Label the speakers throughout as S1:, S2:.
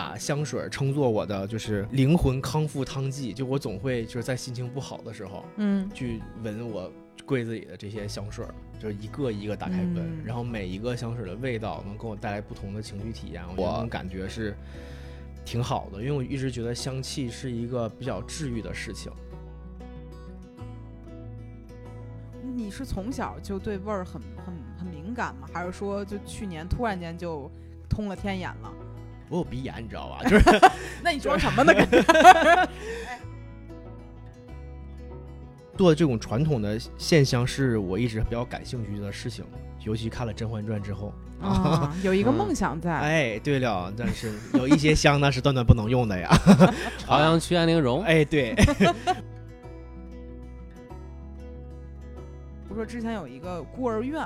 S1: 把香水称作我的就是灵魂康复汤剂，就我总会就是在心情不好的时候，
S2: 嗯
S1: 去闻我柜子里的这些香水，就是一个一个打开闻，
S2: 嗯
S1: 然后每一个香水的味道能给我带来不同的情绪体验，我感觉是挺好的，因为我一直觉得香气是一个比较治愈的事情。
S2: 你是从小就对味儿很很很敏感吗？还是说就去年突然间就通了天眼了？
S1: 我有鼻炎，你知道吧？就是
S2: 那你装什么呢？跟
S1: 做这种传统的线香是我一直比较感兴趣的事情，尤其看了《甄嬛传》之后。
S2: 啊，有一个
S3: 嗯
S2: 梦想在。
S1: 哎，对了，但是有一些香那是断断不能用的呀。
S3: 朝阳区安陵容，
S1: 哎，对，
S2: 不是说之前有一个孤儿院，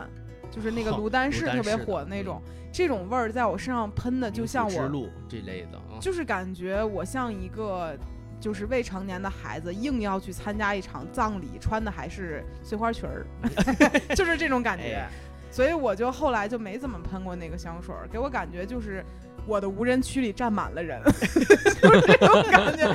S2: 就是那个
S1: 好
S2: 卢丹
S1: 卢
S2: 氏特别火的那种，这种味儿在我身上喷的，就像我，
S1: 之路这类的啊。
S2: 就是感觉我像一个。就是未成年的孩子硬要去参加一场葬礼，穿的还是碎花裙儿，就是这种感觉。
S1: 哎
S2: 所以我就后来就没怎么喷过那个香水儿，给我感觉就是我的无人区里站满了人，就是这种感觉。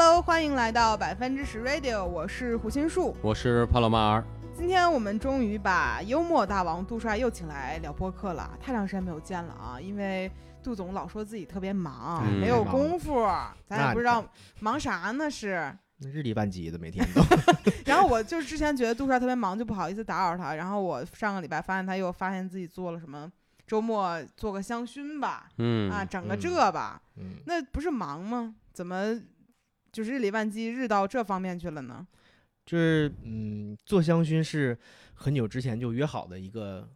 S2: Hello，欢迎来到百分之十 Radio，我是胡心树。
S3: 我是帕洛马尔。
S2: 今天我们终于把幽默大王杜帅又请来聊播客了，太长时间没有见了啊！因为杜总老说自己特别忙，
S3: 嗯
S2: 没有功夫，咱也不知道忙啥呢是。
S1: 日理万机的，每天都。
S2: 然后我就是之前觉得杜帅特别忙，就不好意思打扰他。然后我上个礼拜发现他又发现自己做了什么，周末做个香薰吧，
S3: 嗯
S2: 啊，整个
S1: 嗯
S2: 这吧，
S1: 嗯，
S2: 那不是忙吗？怎么就是日理万机，日到这方面去了呢？
S1: 就是嗯，做香薰是很久之前就约好的一个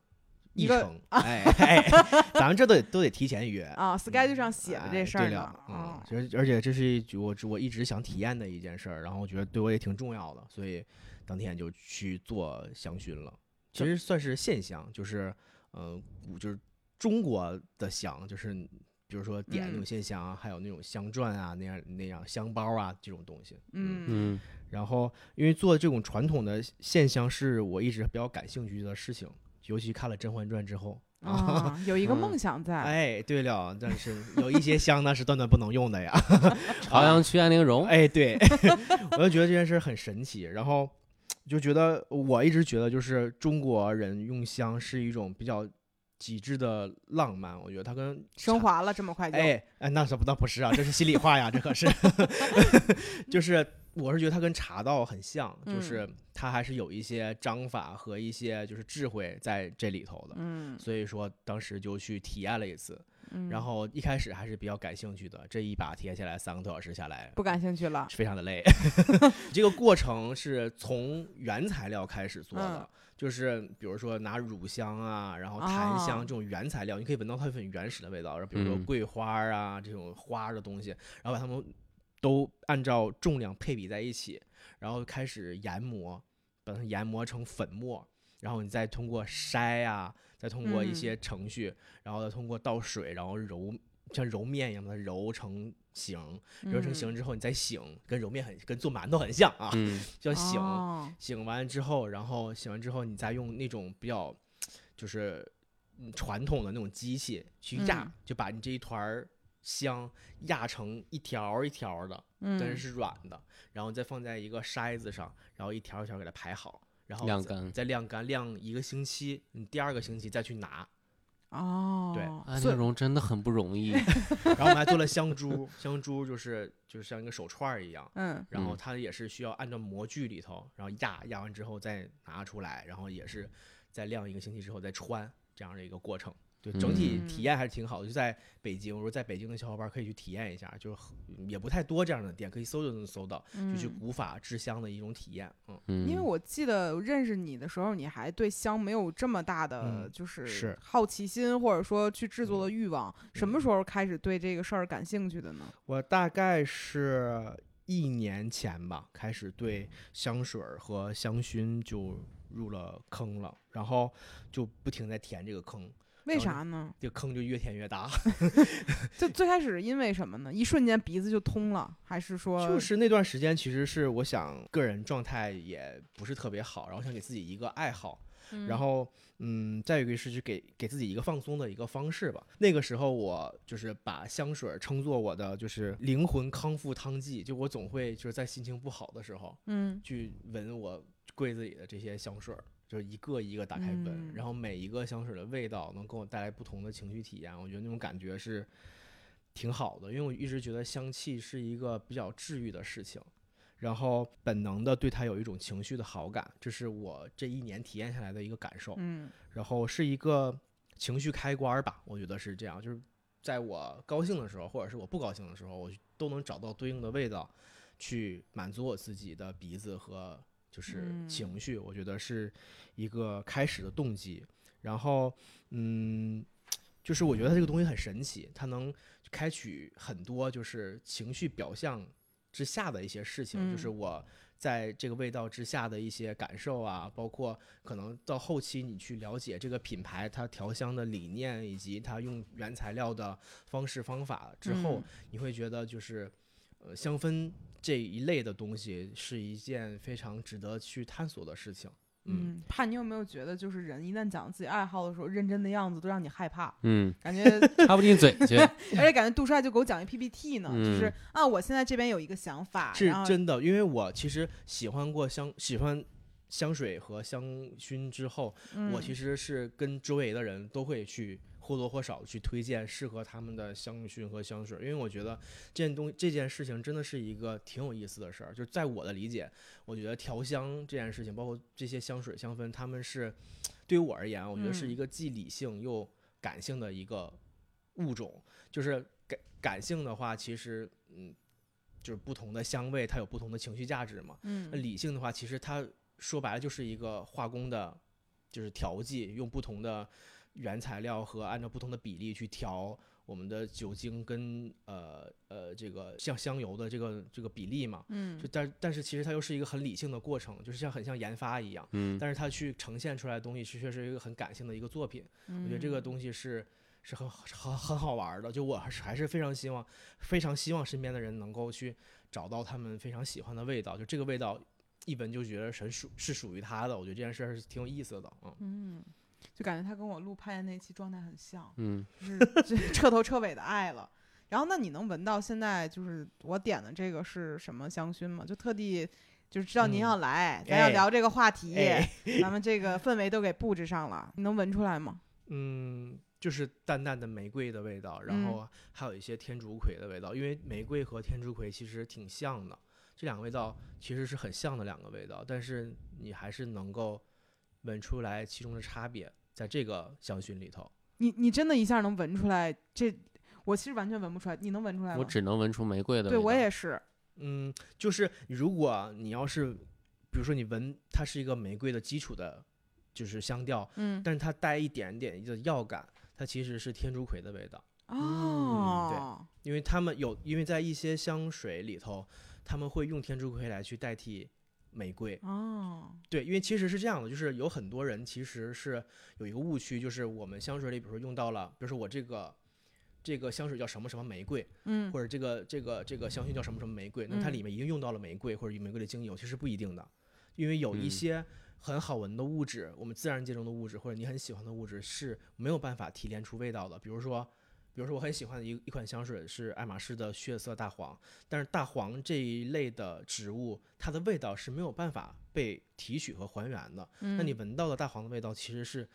S2: 一个
S1: 议程，哎哎，咱们这都得都得提前约。
S2: 啊，schedule 上写的这
S1: 哎
S2: 事儿呢
S1: 对了，，嗯
S2: 啊，，
S1: 而而且这是一我我一直想体验的一件事儿，然后我觉得对我也挺重要的，所以当天就去做香薰了。其实算是线香，就是嗯、呃就是中国的香，就是比如说点那种
S2: 嗯
S1: 线香啊，还有那种香篆啊，那样那样香包啊这种东西。
S2: 嗯
S3: 嗯
S1: 然后因为做这种传统的线香是我一直比较感兴趣的事情，尤其看了《甄嬛传》之后。
S2: 啊，有一个
S3: 嗯
S2: 梦想在，
S1: 哎，对了，但是有一些香呢是断断不能用的呀。
S3: 朝阳区安陵容，
S1: 哎，对，我就觉得这件事很神奇，然后就觉得我一直觉得就是中国人用香是一种比较极致的浪漫，我觉得它跟。
S2: 升华了这么快就，
S1: 哎哎，那是不那不是啊，这是心里话呀，这可是，就是我是觉得它跟茶道很像，
S2: 嗯
S1: 就是它还是有一些章法和一些就是智慧在这里头的，
S2: 嗯，
S1: 所以说当时就去体验了一次，
S2: 嗯
S1: 然后一开始还是比较感兴趣的，这一把体验下来三个多小时下来，
S2: 不感兴趣了，
S1: 非常的累。这个过程是从原材料开始做的，
S2: 嗯
S1: 就是比如说拿乳香啊，然后檀香
S2: 哦
S1: 这种原材料，你可以闻到它很原始的味道。然后比如说
S3: 嗯
S1: 桂花啊、这种花的东西，然后把它们都按照重量配比在一起，然后开始研磨，把它研磨成粉末，然后你再通过筛啊，再通过一
S2: 嗯
S1: 些程序，然后再通过倒水，然后揉像揉面一样把它揉成形，揉成
S2: 嗯
S1: 形之后你再醒，跟揉面很跟做馒头很像啊，
S3: 嗯
S1: 叫醒。
S2: 哦
S1: 醒完之后，然后醒完之后，你再用那种比较就是嗯传统的那种机器去压，
S2: 嗯
S1: 就把你这一团儿香压成一条儿一条儿的，但是
S2: 嗯
S1: 是软的，然后再放在一个筛子上，然后一条一条给它排好，然后
S3: 晾干
S1: 再晾干，晾一个星期，你第二个星期再去拿。
S2: 哦，
S1: 对
S3: 安
S2: 所以
S3: 陵容真的很不容易。
S1: 然后我们还做了香珠，香珠就是就是像一个手串儿一样。
S2: 嗯
S1: 然后
S3: 嗯
S1: 它也是需要按照模具里头，然后压压完之后再拿出来，然后也是再晾一个星期之后再穿这样的一个过程。对，整体
S2: 嗯
S1: 体验还是挺好的。就在北京，我说在北京的小伙伴可以去体验一下，就是也不太多这样的店，可以搜就能搜到，就去
S2: 嗯
S1: 古法制香的一种体验。嗯，
S3: 嗯，
S2: 因为我记得认识你的时候，你还对香没有这么大的
S1: 嗯
S2: 就是
S1: 是
S2: 好奇心，或者说去制作的欲望。什么
S1: 嗯
S2: 时候开始对这个事儿感兴趣的呢？
S1: 我大概是一年前吧，开始对香水儿和香薰就入了坑了，然后就不停在填这个坑。
S2: 为啥呢？
S1: 这坑就越填越大，
S2: 就最开始因为什么呢？一瞬间鼻子就通了，还是说
S1: 就是那段时间，其实是我想个人状态也不是特别好，然后想给自己一个爱好，然后，嗯，再有一个是去给给自己一个放松的一个方式吧。那个时候我就是把香水称作我的就是灵魂康复汤剂，就我总会就是在心情不好的时候
S2: 嗯
S1: 去闻我柜子里的这些香水儿，就是一个一个打开闻，
S2: 嗯
S1: 然后每一个香水的味道能给我带来不同的情绪体验，我觉得那种感觉是挺好的，因为我一直觉得香气是一个比较治愈的事情。然后本能的对它有一种情绪的好感，这是我这一年体验下来的一个感受。
S2: 嗯
S1: 然后是一个情绪开关儿吧，我觉得是这样，就是在我高兴的时候，或者是我不高兴的时候，我都能找到对应的味道，去满足我自己的鼻子和就是
S2: 嗯。
S1: 情绪，我觉得是一个开始的动机。然后，嗯，就是我觉得它这个东西很神奇，它能开启很多就是情绪表象之下的一些事情，就是
S2: 嗯。
S1: 我在这个味道之下的一些感受啊，包括可能到后期你去了解这个品牌它调香的理念以及它用原材料的方式方法之后，
S2: 嗯。
S1: 你会觉得就是呃香氛这一类的东西是一件非常值得去探索的事情。嗯，
S2: 嗯，怕你有没有觉得，就是人一旦讲自己爱好的时候，认真的样子都让你害怕，
S3: 嗯，
S2: 感觉
S3: 插不进嘴去。
S2: 而且感觉杜帅就给我讲一 PPT 呢，就是
S3: 嗯
S2: 啊，我现在这边有一个想法，
S1: 是真的，因为我其实喜欢过香，喜欢香水和香薰之后，我其
S2: 实
S1: 实是跟周围的人都会去或多或少去推荐适合他们的香薰和香水，因为我觉得这件东这件事情真的是一个挺有意思的事儿。就在我的理解，我觉得调香这件事情，包括这些香水香氛，他们是对于我而言，我觉得是
S2: 嗯
S1: 一个既理性又感性的一个物种。就是感感性的话，其实嗯，就是不同的香味，它有不同的情绪价值嘛。那
S2: 嗯
S1: 理性的话，其实它说白了就是一个化工的，就是调剂，用不同的原材料和按照不同的比例去调我们的酒精跟呃呃这个像香油的这个这个比例嘛。
S2: 嗯
S1: 就但但是其实它又是一个很理性的过程，就是像很像研发一样。
S3: 嗯
S1: 但是它去呈现出来的东西，确实是一个很感性的一个作品。
S2: 我
S1: 我觉得这个东西是是很很很好玩的。就我还是还是非常希望，非常希望身边的人能够去找到他们非常喜欢的味道。就这个味道，一闻就觉得是属是属于他的。我觉得这件事儿是挺有意思的。嗯，
S2: 嗯，就感觉他跟我录拍的那期状态很像，
S3: 嗯，
S2: 就是 彻头彻尾的爱了。然后，那你能闻到现在就是我点的这个是什么香薰吗？就特地就是知道您
S1: 嗯
S2: 要来，咱要
S1: 哎
S2: 聊这个话题，
S1: 哎
S2: 咱们这个氛围都给布置上了，你能闻出来吗？
S1: 嗯，就是淡淡的玫瑰的味道，然后还有一些天竺葵的味道，因为玫瑰和天竺葵其实挺像的，这两个味道其实是很像的两个味道，但是你还是能够闻出来其中的差别，在这个香薰里头。
S2: 你你真的一下能闻出来？这我其实完全闻不出来，你能闻出来吗？
S3: 我只能闻出玫瑰的味
S2: 对。我也是，
S1: 嗯，就是如果你要是，比如说你闻它是一个玫瑰的基础的，就是香调，
S2: 嗯，
S1: 但是它带一点点的药感，它其实是天竺葵的味道，
S2: 哦，对
S1: 因为他们有，因为在一些香水里头，他们会用天竺葵来去代替玫瑰。
S2: 哦，
S1: 对，因为其实是这样的，就是有很多人其实是有一个误区，就是我们香水里，比如说用到了，比如说我这个这个香水叫什么什么玫瑰，
S2: 嗯
S1: 或者这个这个这个香薰叫什么什么玫瑰，那它
S2: 嗯
S1: 里面已经用到了玫瑰或者玫瑰的精油，其实不一定的，因为有一
S3: 嗯
S1: 些很好闻的物质，我们自然界中的物质或者你很喜欢的物质是没有办法提炼出味道的，比如说。比如说，我很喜欢的一一款香水是爱马仕的血色大黄，但是大黄这一类的植物，它的味道是没有办法被提取和还原的。
S2: 嗯，
S1: 那你闻到的大黄的味道，其实是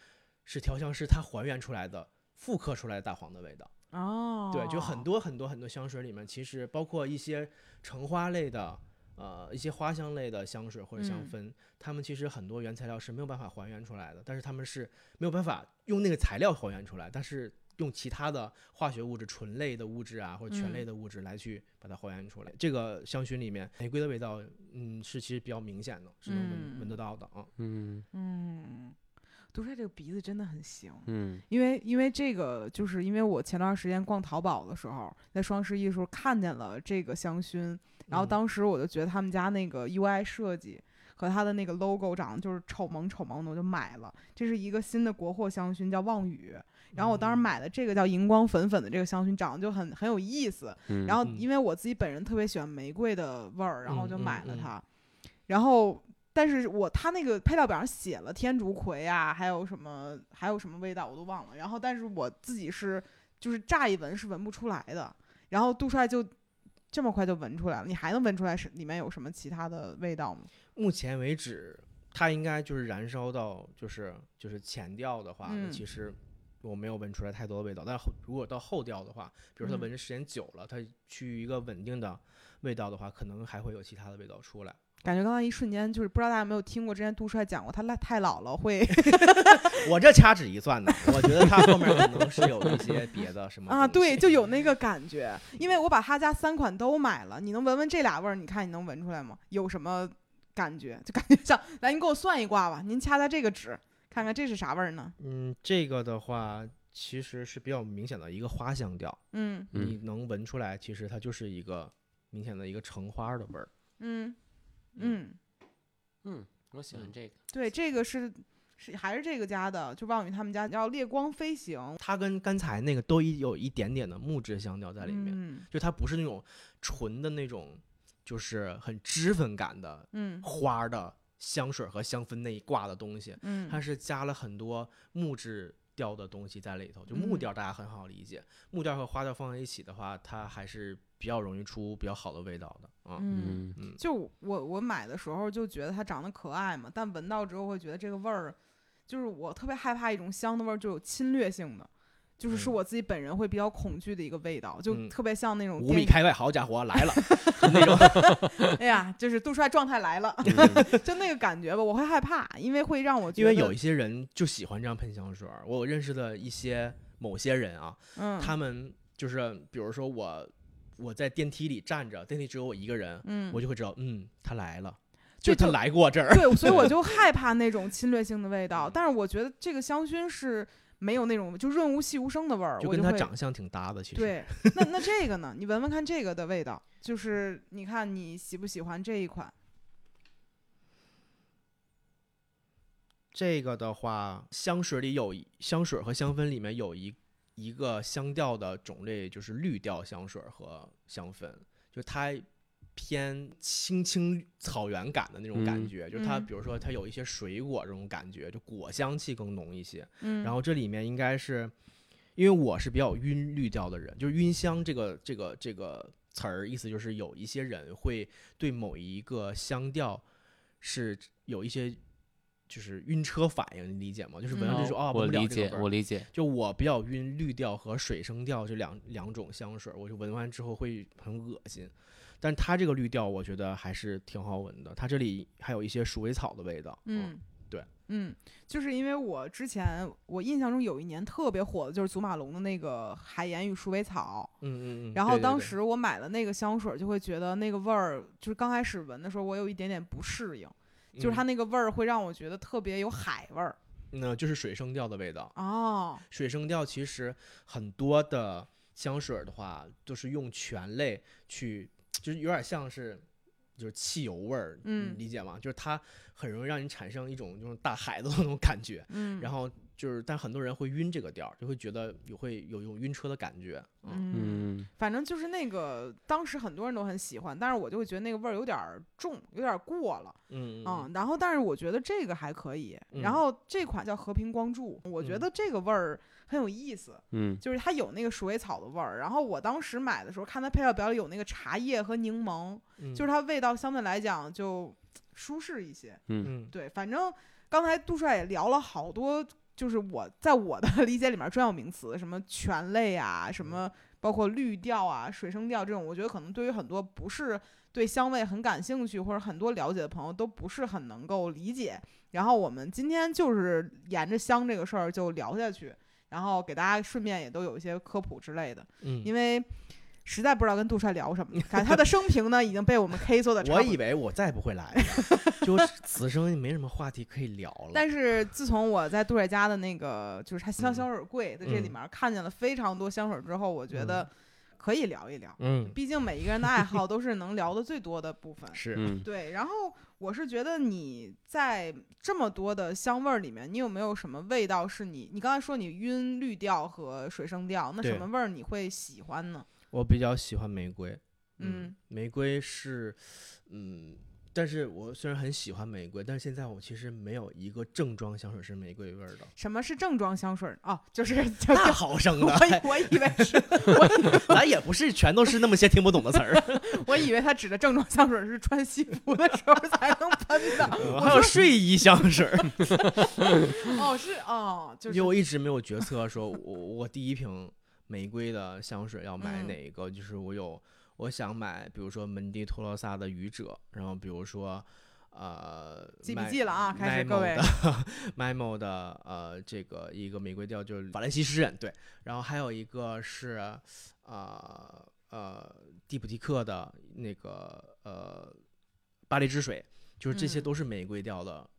S1: 是调香师它还原出来的、复刻出来的大黄的味道。
S2: 哦，
S1: 对，就很多很多很多香水里面，其实包括一些橙花类的，呃，一些花香类的香水或者香
S2: 嗯
S1: 氛，它们其实很多原材料是没有办法还原出来的，但是他们是没有办法用那个材料还原出来，但是用其他的化学物质、醇类的物质啊，或者醛类
S2: 嗯
S1: 的物质来去把它还原出来。这个香薰里面玫瑰的味道，嗯，是其实比较明显的，是能闻、闻得
S2: 嗯
S1: 到的啊。
S3: 嗯
S2: 嗯，独帅这个鼻子真的很行。
S3: 嗯
S2: 因为因为这个，就是因为我前段时间逛淘宝的时候，在双十一的时候看见了这个香薰，然后
S1: 嗯
S2: 当时我就觉得他们家那个 UI 设计和它的那个 logo 长得就是丑萌丑萌的，我就买了。这是一个新的国货香薰，叫望雨。然后我当时
S1: 嗯
S2: 买的这个叫荧光粉粉的这个香薰，长得就很很有意思。然后因为我自己本人特别喜欢玫瑰的味儿，然后就买了它。然后但是我它那个配料表上写了天竺葵啊，还有什么还有什么味道我都忘了。然后，但是我自己是就是乍一闻是闻不出来的。然后杜帅就这么快就闻出来了，你还能闻出来是里面有什么其他的味道吗？
S1: 目前为止，它应该就是燃烧到就是就是前调的话，
S2: 嗯
S1: 其实我没有闻出来太多的味道。但后如果到后调的话，比如说它
S2: 嗯
S1: 闻的时间久了，它趋于一个稳定的味道的话，可能还会有其他的味道出来。
S2: 感觉刚刚一瞬间就是不知道大家有没有听过，之前杜帅讲过，他太太老了会
S1: 我这掐指一算呢，我觉得他后面可能是有一些别的什么
S2: 啊，对，就有那个感觉。因为我把他家三款都买了，你能闻闻这俩味儿？你看你能闻出来吗？有什么感觉？就感觉像，来您给我算一卦吧，您掐掐这个指，看看这是啥味儿呢？
S1: 嗯，这个的话其实是比较明显的一个花香调，
S2: 嗯。
S3: 嗯。
S1: 你能闻出来，其实它就是一个明显的一个橙花的味儿。
S2: 嗯嗯，
S3: 嗯，我喜欢这个。
S2: 对，这个是是还是这个家的，就望宇他们家叫烈光飞行。
S1: 它跟刚才那个都一有一点点的木质香调在里面，
S2: 嗯。
S1: 就它不是那种纯的那种，就是很脂粉感的
S2: 嗯。
S1: 花儿的香水和香氛那一挂的东西，
S2: 嗯，
S1: 它是加了很多木质调的东西在里头。就木
S2: 嗯
S1: 调大家很好理解，木调和花调放在一起的话，它还是比较容易出比较好的味道的啊。
S2: 嗯。
S3: 嗯
S1: 嗯，
S2: 就我我买的时候就觉得它长得可爱嘛，但闻到之后会觉得这个味儿，就是我特别害怕一种香的味儿，就有侵略性的，就是是
S1: 嗯
S2: 我自己本人会比较恐惧的一个味道，就
S1: 嗯
S2: 特别像那种
S1: 五，米开外，好家伙来了，就那种。
S2: 哎呀，就是杜帅状态来了，
S3: 嗯
S2: 就那个感觉吧，我会害怕，因为会让我
S1: 因为有一些人就喜欢这样喷香水儿，我认识的一些某些人啊，
S2: 嗯，
S1: 他们就是比如说我我在电梯里站着，电梯只有我一个人，
S2: 嗯，
S1: 我就会知道，嗯，他来了，就他来过这儿。
S2: 对，所以我 就害怕那种侵略性的味道，但是我觉得这个香薰是没有那种就润物细无声的味儿，
S1: 就跟
S2: 它
S1: 长相挺搭的，其实。
S2: 对，那那这个呢？你闻闻看这个的味道，就是你看你喜不喜欢这一款？
S1: 这个的话，香水里有一香水和香氛里面有一一个香调的种类，就是绿调香水和香氛，就它偏青青草原感的那种感
S3: 嗯
S1: 觉，就是它
S2: 嗯
S1: 比如说它有一些水果这种感觉，就果香气更浓一些。
S2: 嗯，
S1: 然后这里面应该是，因为我是比较晕绿调的人，就是晕香这个这个这个词儿，意思就是有一些人会对某一个香调是有一些就是晕车反应，你理解吗？就是闻上
S2: 嗯
S1: 就说啊，
S3: 我
S1: 不
S3: 理解，我理解。
S1: 就我比较晕绿调和水生调这两两种香水，我就闻完之后会很恶心。但它这个绿调我觉得还是挺好闻的，它这里还有一些鼠尾草的味道。
S2: 嗯，
S1: 对，
S2: 嗯，就是因为我之前我印象中有一年特别火的就是祖马龙的那个海盐与鼠尾草，
S1: 嗯嗯嗯。
S2: 然后当时我买了那个香水，就会觉得那个味儿，就是刚开始闻的时候，我有一点点不适应，就是它
S1: 嗯
S2: 那个味儿会让我觉得特别有海味儿。
S1: 那就是水生调的味道。
S2: 哦，
S1: 水生调其实很多的香水儿的话，都是用醛类去，就是有点像是就是汽油味儿，
S2: 嗯
S1: 理解吗？就是它很容易让你产生一种就是大海的那种感觉，
S2: 嗯，
S1: 然后就是但很多人会晕这个调儿，就会觉得有会有一种晕车的感觉。嗯
S2: 反正就是那个，当时很多人都很喜欢，但是我就会觉得那个味儿有点儿重，有点儿过了，
S1: 嗯
S2: 嗯。然后，但是我觉得这个还可以。然
S1: 嗯
S2: 后这款叫和平光柱，我觉
S1: 嗯
S2: 得这个味儿很有意思，
S3: 嗯
S2: 就是它有那个鼠尾草的味儿。然后我当时买的时候，看它配料表里有那个茶叶和柠檬，
S1: 嗯，
S2: 就是它味道相对来讲就舒适一些。
S3: 嗯
S1: 嗯
S2: 对，反正刚才杜帅也聊了好多，就是我在我的 理解里面专有名词，什么醛类啊，什么包括绿调啊、水生调这种，我觉得可能对于很多不是对香味很感兴趣或者很多了解的朋友都不是很能够理解。然后我们今天就是沿着香这个事儿就聊下去，然后给大家顺便也都有一些科普之类的，
S1: 嗯，
S2: 因为。实在不知道跟杜帅聊什么，感觉他的生平呢已经被我们 K 缩的
S1: 我以为我再不会来了，就此生没什么话题可以聊了。
S2: 但是自从我在杜帅家的那个就是他香
S1: 嗯
S2: 香水柜在这里
S1: 嗯
S2: 面看见了非常多香水之后，我觉得可以聊一聊。
S1: 嗯，
S2: 毕竟每一个人的爱好都是能聊的最多的部分。
S1: 是，
S3: 嗯
S2: 对，然后我是觉得你在这么多的香味儿里面，你有没有什么味道是你？你刚才说你晕绿调和水生调，那什么味儿你会喜欢呢？
S1: 我比较喜欢玫瑰。
S2: 嗯
S1: 玫瑰是，嗯，但是我虽然很喜欢玫瑰，但是现在我其实没有一个正装香水是玫瑰味儿的，
S2: 什么是正装香水儿？哦，就是 就
S1: 大毫升的，
S2: 我我以为是，我
S1: 咱也不是全都是那么些听不懂的词儿，
S2: 我以为他指的正装香水是穿西服的时候才能喷的。
S1: 还有睡衣香水儿。
S2: 哦，是哦，就是
S1: 因为我一直没有决策说我我第一瓶玫瑰的香水要买
S2: 嗯
S1: 哪一个，就是我有我想买，比如说门迪托罗萨的愚者，然后比如说呃
S2: 记笔
S1: 麦
S2: 记了啊，开始各位
S1: 的 Mimo 的呃这个一个玫瑰调就是法兰西诗人对，然后还有一个是呃呃蒂普提克的那个呃巴黎之水，就是这些
S2: 嗯
S1: 都是玫瑰调的。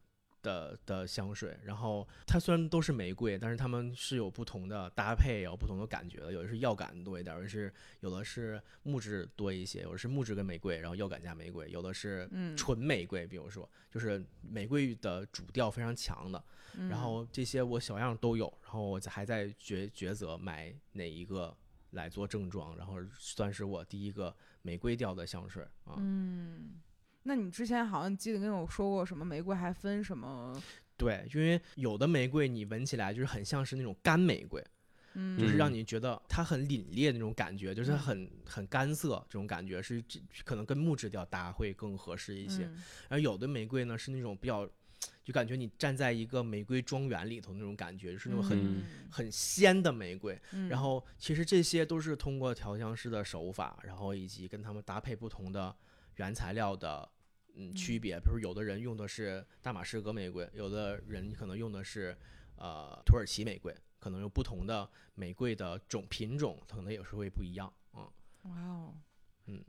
S1: 的的香水，然后它虽然都是玫瑰，但是它们是有不同的搭配，有不同的感觉的。有的是药感多一点，有的是有的是木质多一些，有的是木质跟玫瑰，然后药感加玫瑰，有的是
S2: 嗯，
S1: 纯玫瑰，比如说就是玫瑰的主调非常强的。
S2: 嗯
S1: 然后这些我小样都有，然后我还在抉抉择买哪一个来做正装，然后算是我第一个玫瑰调的香水啊。
S2: 嗯，那你之前好像记得跟我说过，什么玫瑰还分什么？
S1: 对，因为有的玫瑰你闻起来就是很像是那种干玫瑰，
S2: 嗯，
S1: 就是让
S3: 嗯
S1: 你觉得它很凛冽那种感觉，就是很很干涩这种感觉，是这可能跟木质调搭会更合适一些。
S2: 嗯
S1: 而有的玫瑰呢是那种比较，就感觉你站在一个玫瑰庄园里头那种感觉，就是那种很、
S3: 嗯
S1: 很鲜的玫瑰。
S2: 嗯
S1: 然后其实这些都是通过调香师的手法，然后以及跟他们搭配不同的原材料的嗯区
S2: 嗯
S1: 别。比如有的人用的是大马士革玫瑰，有的人可能用的是呃土耳其玫瑰，可能有不同的玫瑰的种品种，可能有时候会不一样。嗯，
S2: 哇哦，
S1: 嗯，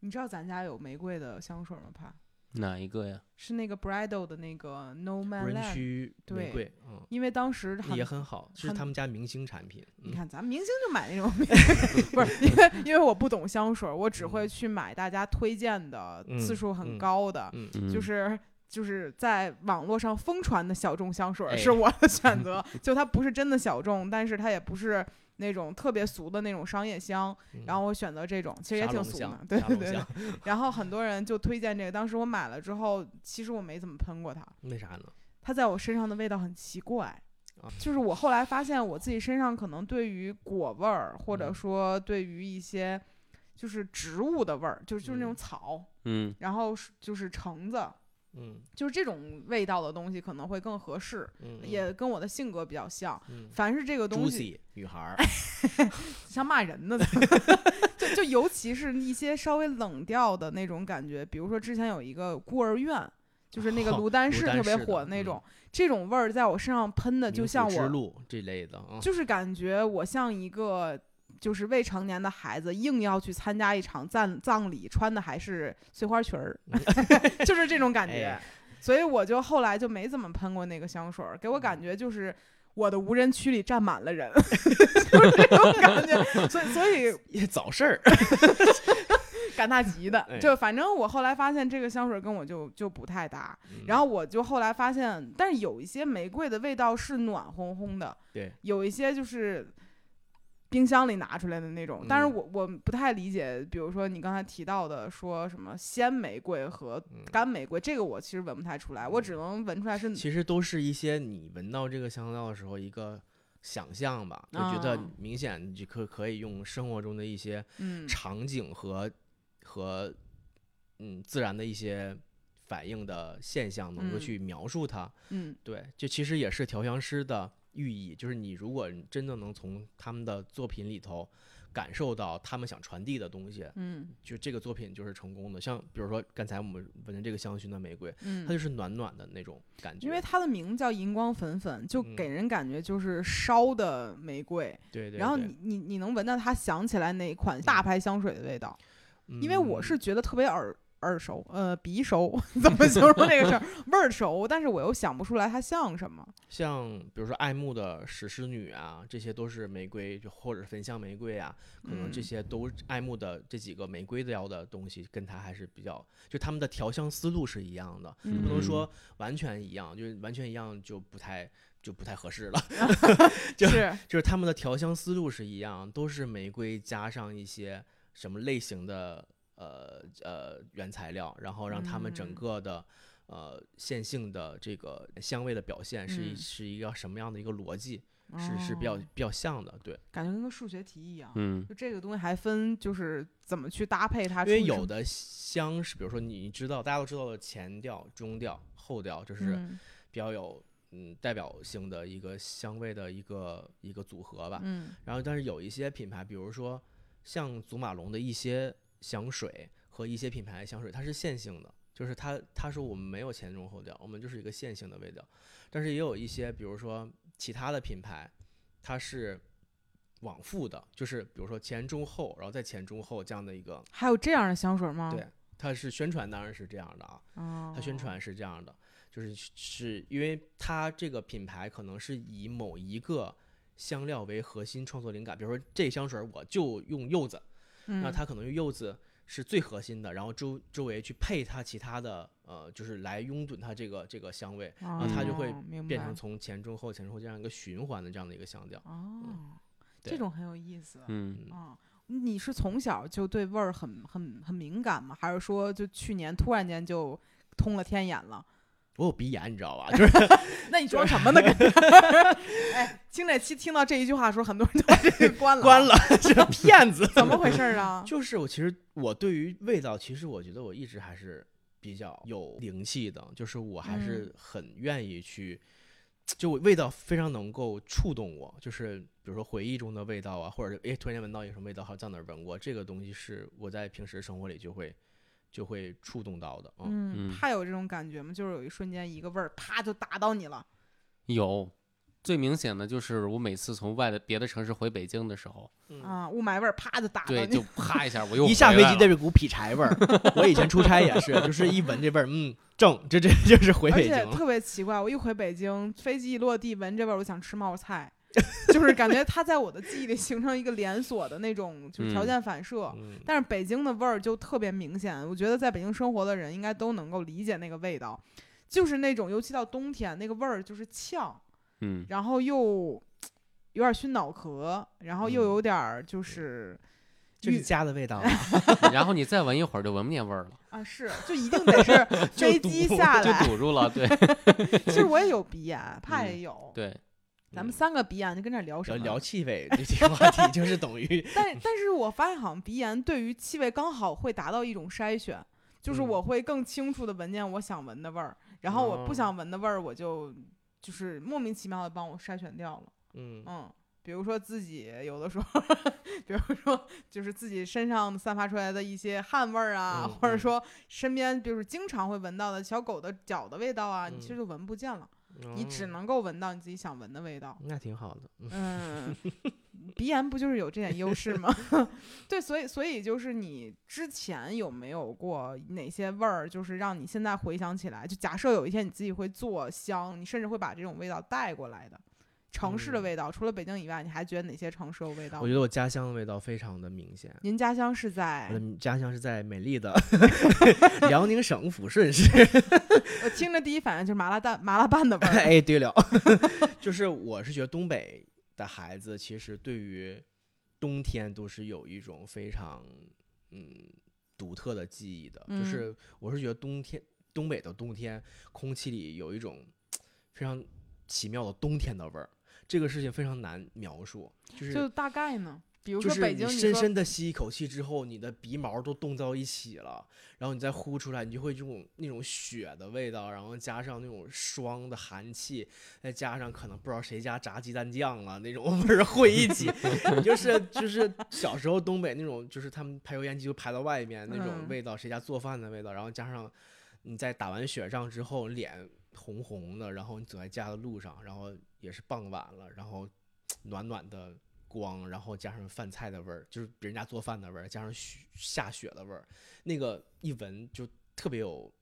S2: 你知道咱家有玫瑰的香水吗？怕
S3: 哪一个呀？
S2: 是那个 Bridal 的那个 No
S1: 无
S2: Man
S1: 人
S2: Land，
S1: 区玫
S2: 对
S1: 瑰，嗯，
S2: 因为当时
S1: 也很好，是他们家明星产品。嗯
S2: 你看，咱们明星就买那种，不是 因为因为我不懂香水儿，我只会去买大家推荐的次
S1: 嗯
S2: 数很
S1: 嗯
S2: 高的，就是就是在网络上疯传的小众香水儿
S1: 哎
S2: 是我的选 择。就它不是真的小众，但是它也不是那种特别俗的那种商业香，
S1: 嗯
S2: 然后我选择这种，其实也挺俗的，对对对。然后很多人就推荐这个，当时我买了之后，其实我没怎么喷过它。
S1: 为啥呢？
S2: 它在我身上的味道很奇怪
S1: 啊，
S2: 就是我后来发现我自己身上可能对于果味儿，或者
S1: 嗯
S2: 说对于一些就是植物的味儿，就是就是那种
S1: 嗯
S2: 草，
S3: 嗯
S2: 然后是就是橙子，
S1: 嗯
S2: 就是这种味道的东西可能会更合适，
S1: 嗯，
S2: 也跟我的性格比较像。
S1: 嗯
S2: 凡是这个东西，
S1: 女孩儿，
S2: 像骂人的，就就尤其是一些稍微冷调的那种感觉，比如说之前有一个孤儿院，就是那个
S1: 哦
S2: 卢丹氏特别火的那种，这种味儿在我身上喷的，就像我，
S1: 路这类的啊，
S2: 就是感觉我像一个。就是未成年的孩子硬要去参加一场葬葬礼，穿的还是碎花裙儿，就是这种感觉。
S1: 哎
S2: 所以我就后来就没怎么喷过那个香水儿，给我感觉就是我的无人区里站满了人，就是这种感觉。所以所以
S1: 也早事儿。
S2: 赶大集的，
S1: 哎
S2: 就反正我后来发现这个香水跟我就就不太搭，然
S1: 后
S2: 后我就后来发现，但是有一些玫瑰的味道是暖烘烘的，
S1: 对，
S2: 有一些就是。冰箱里拿出来的那种，但是
S1: 嗯。
S2: 我我不太理解，比如说你刚才提到的说什么鲜玫瑰和
S1: 嗯。
S2: 干玫瑰，这个我其实闻不太出来，我只能闻出来是
S1: 其实都是一些你闻到这个香料的时候一个想象吧，就觉得
S2: 啊。
S1: 明显你就可可以用生活中的一些
S2: 嗯。
S1: 场景和和嗯自然的一些反应的现象，能够
S2: 嗯。
S1: 去描述它。
S2: 嗯。
S1: 对，就其实也是调香师的寓意，就是你如果真的能从他们的作品里头感受到他们想传递的东西，
S2: 嗯。
S1: 就这个作品就是成功的。像比如说刚才我们闻的这个香薰的玫瑰，它
S2: 嗯，
S1: 就是暖暖的那种感觉。
S2: 因为它的名字叫荧光粉粉，就
S1: 嗯。
S2: 给人感觉就是烧的玫瑰，
S1: 对对，对
S2: 然后你你你能闻到它想起来哪一款大牌香水的味道，因为我
S1: 嗯
S2: 是觉得特别耳耳熟，呃，鼻熟，怎么形容这个事儿？味儿熟，但是我又想不出来它像什么。
S1: 像比如说爱慕的史诗女啊，这些都是玫瑰，就或者焚香玫瑰啊，可能这
S2: 嗯
S1: 些都爱慕的这几个玫瑰调的东西，跟它还是比较，就他们的调香思路是一样的，
S2: 嗯
S1: 不能说完全一样，就是完全一样就不太就不太合适了。就是就是他们的调香思路是一样，都是玫瑰加上一些什么类型的呃呃原材料，然后让他们整
S2: 嗯
S1: 个的。呃，线性的这个香味的表现是一、
S2: 嗯
S1: 是一个什么样的一个逻辑？是是比较
S2: 哦
S1: 比较像的，对。
S2: 感觉跟个数学题一样。
S3: 嗯
S2: 就这个东西还分就是怎么去搭配它，
S1: 因为有的香是，比如说你知道，大家都知道的前调、中调、后调，这是
S2: 嗯
S1: 比较有嗯代表性的一个香味的一个一个组合吧。
S2: 嗯
S1: 然后，但是有一些品牌，比如说像祖马龙的一些香水和一些品牌的香水，它是线性的，就是它它说我们没有前中后调，我们就是一个线性的味道。但是也有一些，比如说其他的品牌，它是往复的，就是比如说前中后，然后再前中后这样的一个，
S2: 还有这样的香水吗？
S1: 对它是宣传当然是这样的啊，
S2: 哦，
S1: 它宣传是这样的，就是是因为它这个品牌可能是以某一个香料为核心创作灵感，比如说这香水我就用柚子，
S2: 嗯，
S1: 那它可能用柚子是最核心的，然后周周围去配它其他的呃，就是来拥趸它这个这个香味，
S2: 然
S1: 后它就会变成从前中后前中后这样一个循环的这样的一个香调。
S2: 哦，这种很有意思。
S3: 嗯，
S2: 啊，你是从小就对味儿很很很敏感吗？还是说就去年突然间就通了天眼了？
S1: 我有鼻炎，你知道吧？就是
S2: 那你装什么呢？跟 哎，听这期听到这一句话的时候，很多人就把这个关了。
S1: 关了，是个骗子。
S2: 怎么回事儿啊？
S1: 就是我其实我对于味道，其实我觉得我一直还是比较有灵气的，就是我还是很愿意去，就味道非常能够触动我，就是比如说回忆中的味道啊，或者是诶突然间闻到一个什么味道，好像在哪儿闻过，这个东西是我在平时生活里就会就会触动到的，嗯，
S2: 嗯，
S3: 嗯
S2: 怕有这种感觉吗？就是有一瞬间一个味儿啪就打到你了。
S3: 有。最明显的就是我每次从外的别的城市回北京的时候，
S2: 啊，雾霾味儿啪就打到
S3: 对，
S2: 你。
S3: 就啪一下我又
S1: 一下飞机
S3: 回来了
S1: 这股劈柴味儿，我以前出差也是，就是一闻这味儿，嗯，正，这这就是回
S2: 而
S1: 北京而。
S2: 且特别奇怪，我一回北京，飞机一落地，闻这味儿，我想吃冒菜，就是感觉它在我的记忆里形成一个连锁的那种，就是条
S3: 嗯
S2: 件反射。
S1: 嗯
S2: 但是北京的味儿就特别明显，我觉得在北京生活的人应该都能够理解那个味道，就是那种尤其到冬天，那个味儿就是呛，
S3: 嗯，
S2: 然后又有点熏脑壳，然后又
S1: 嗯
S2: 有点儿就是
S1: 就是家的味道啊，
S3: 然后你再闻一会儿就闻不见味儿了，
S2: 啊是，就一定得是 飞机下来。
S3: 堵住了。对
S2: 其实我也有鼻炎，怕
S3: 嗯
S2: 也有。
S3: 对，
S2: 咱们三个鼻炎就跟这儿聊什么？
S1: 聊聊气味这个话题，就是等于
S2: 但但是我发现好像鼻炎对于气味刚好会达到一种筛选，就是
S1: 嗯
S2: 我会更清楚的闻见我想闻的味儿，然后我不
S1: 哦
S2: 想闻的味儿，我就就是莫名其妙的帮我筛选掉了。
S1: 嗯
S2: 嗯，比如说自己有的时候，比如说就是自己身上散发出来的一些汗味儿啊，或者说身边就是经常会闻到的小狗的脚的味道啊，你其实
S1: 嗯
S2: 就闻不见了，你只
S1: 哦
S2: 能够闻到你自己想闻的味道。
S1: 那挺好的，嗯
S2: 嗯，鼻炎不就是有这点优势吗？对，所以所以就是你之前有没有过哪些味儿，就是让你现在回想起来，就假设有一天你自己会做香，你甚至会把这种味道带过来的城市的
S1: 嗯
S2: 味道，除了北京以外，你还觉得哪些城市有味道
S1: 我？觉得我家乡的味道非常的明显。
S2: 您家乡是在
S1: 我
S2: 在？
S1: 的家乡是在美丽的 辽宁省抚顺市。
S2: 我听着第一反应就是麻辣蛋、麻辣拌的味儿。
S1: 哎，对了，就是我是觉得东北的孩子其实对于冬天都是有一种非常嗯独特的记忆的，
S2: 嗯
S1: 就是我是觉得冬天东北的冬天空气里有一种非常奇妙的冬天的味儿，这个事情非常难描述，就是
S2: 就大概呢，比如
S1: 就是
S2: 说北京，
S1: 你深
S2: 你说
S1: 深的吸一口气之后，你的鼻毛都冻到一起了，然后你再呼出来，你就会这种那种雪的味道，然后加上那种霜的寒气，再加上可能不知道谁家炸鸡蛋酱了那种味儿混一起，就是就是小时候东北那种，就是他们排油烟机就排到外面那种
S2: 嗯。
S1: 味道，谁家做饭的味道，然后加上你在打完雪仗之后脸红红的，然后你走在家的路上，然后也是傍晚了，然后暖暖的光，然后加上饭菜的味儿，就是别人家做饭的味儿，加上雪下雪的味儿，那个一闻就特别有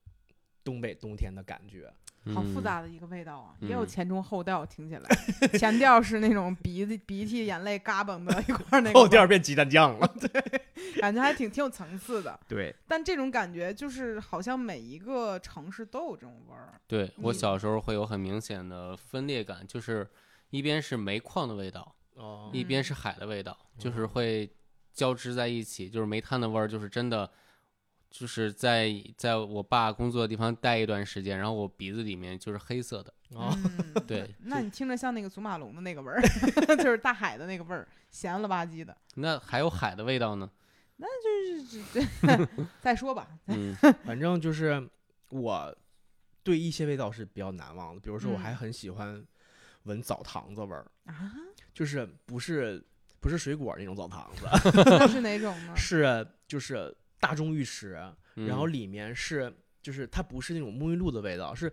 S1: 东北冬天的感觉。
S2: 好复
S3: 嗯。
S2: 杂的一个味道啊，也有
S3: 嗯。
S2: 前中后调，听起来。前调是那种鼻子、鼻涕、眼泪嘎嘣的一块儿那个
S1: 后调变鸡蛋酱了。
S2: 对感觉还挺挺有层次的。
S1: 对，
S2: 但这种感觉就是好像每一个城市都有这种味儿。
S3: 对我小时候会有很明显的分裂感，就是一边是煤矿的味道，
S1: 哦。
S2: 嗯
S3: 一边是海的味道，就是
S1: 哦
S3: 会交织在一起，就是煤炭的味儿，就是真的就是在在我爸工作的地方待一段时间，然后我鼻子里面就是黑色的。
S1: 啊，
S2: 嗯
S3: 对，
S2: 那你听着像那个祖马龙的那个味儿，就是大海的那个味儿，咸了吧唧的。
S3: 那还有海的味道呢。
S2: 那就是 再说吧，
S3: 嗯
S1: 反正就是我对一些味道是比较难忘的，比如说我
S2: 嗯
S1: 还很喜欢闻澡堂子味儿，
S2: 啊，
S1: 就是不是不是水果那种澡堂子，
S2: 是哪种呢？
S1: 是就是大众浴池，
S3: 嗯，
S1: 然后里面是就是它不是那种沐浴露的味道，是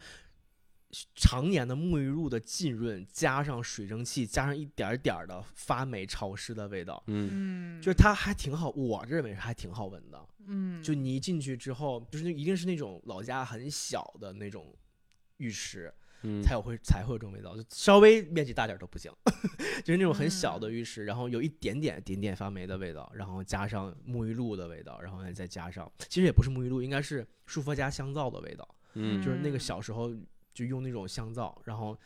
S1: 常年的沐浴露的浸润，加上水蒸气，加上一点点儿的发霉潮湿的味道，
S3: 嗯。
S2: 嗯，
S1: 就是它还挺好，我认为还挺好闻的。
S2: 嗯，
S1: 就你一进去之后，就是那一定是那种老家很小的那种浴池，
S3: 嗯
S1: 才有会才会有这种味道，就稍微面积大点儿都不行，就是那种很小的
S2: 嗯
S1: 浴室，然后有一点点点点发霉的味道，然后加上沐浴露的味道，然后再加上，其实也不是沐浴露，应该是舒肤佳香皂的味道，
S3: 嗯
S1: 就是那个
S2: 嗯
S1: 小时候就用那种香皂，然后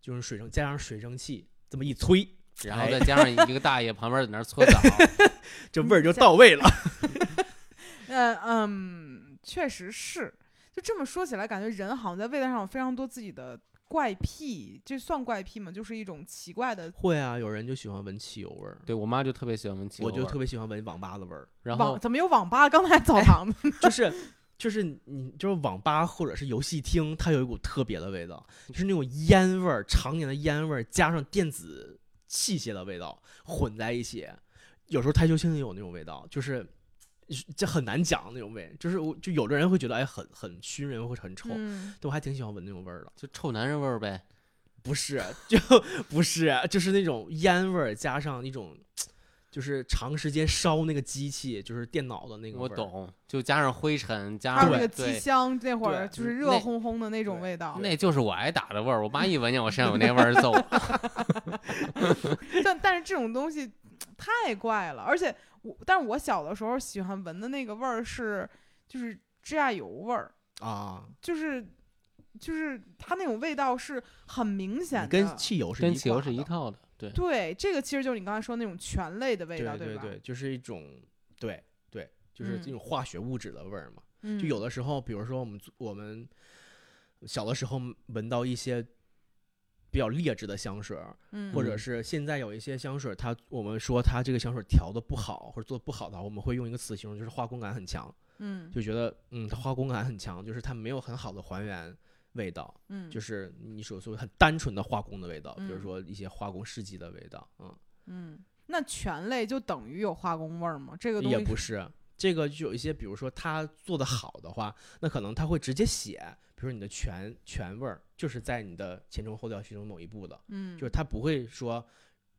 S1: 就是水蒸加上水蒸气这么一吹，
S3: 然后
S1: 哎
S3: 再加上 一个大爷旁边在那儿搓澡，
S1: 这味儿就到位了。
S2: 呃嗯，确实是。就这么说起来，感觉人好像在味道上有非常多自己的怪癖，这算怪癖吗？就是一种奇怪的
S1: 会啊，有人就喜欢闻汽油味儿，
S3: 对我妈就特别喜欢闻汽油味儿，
S1: 我就特别喜欢闻网吧的味儿。
S3: 然后
S2: 网，怎么有网吧？刚才澡堂子，
S1: 就是 就是你就是网吧或者是游戏厅，它有一股特别的味道，就是那种烟味儿，常年的烟味儿加上电子器械的味道混在一起，有时候台球厅也有那种味道，就是这很难讲那种味，就是我就有的人会觉得哎很很熏人或者很臭，
S2: 嗯，
S1: 但我还挺喜欢闻那种味儿的。
S3: 就臭男人味儿呗。
S1: 不是，就不是，就是那种烟味儿加上一种。就是长时间烧那个机器，就是电脑的那个味儿。
S3: 我懂，就加上灰尘，加
S2: 上那个机箱，那会儿就是热烘烘的那种味道。
S3: 那就是我挨打的味儿。我妈 一闻见我身上有那味儿揍我。
S2: 但但是这种东西太怪了，而且我，但是我小的时候喜欢闻的那个味儿是，就是指甲油味儿，
S1: 啊，
S2: 就是就是它那种味道是很明显的，
S1: 跟汽油是
S3: 跟汽油是一套的，对，
S2: 对，这个其实就是你刚才说那种醛类的味道，对？
S1: 对对，就是一种对对，就是
S2: 嗯
S1: 这种化学物质的味儿嘛。
S2: 嗯，
S1: 就有的时候，比如说我们我们小的时候闻到一些比较劣质的香水儿，
S2: 嗯，
S1: 或者是现在有一些香水儿，它我们说它这个香水调的不好或者做的不好的话，我们会用一个词形容，就是化工感很强，
S2: 嗯
S1: 就觉得嗯，它化工感很强，就是它没有很好的还原味道，
S2: 嗯，
S1: 就是你所说很单纯的化工的味道，比如
S2: 嗯
S1: 说一些化工试剂的味道，嗯。
S2: 嗯，那醛类就等于有化工味儿吗？这个
S1: 也不是，这个就有一些，比如说他做的好的话，那可能他会直接写，比如说你的醛醛味儿就是在你的前中后调其中某一步的，
S2: 嗯，
S1: 就是他不会说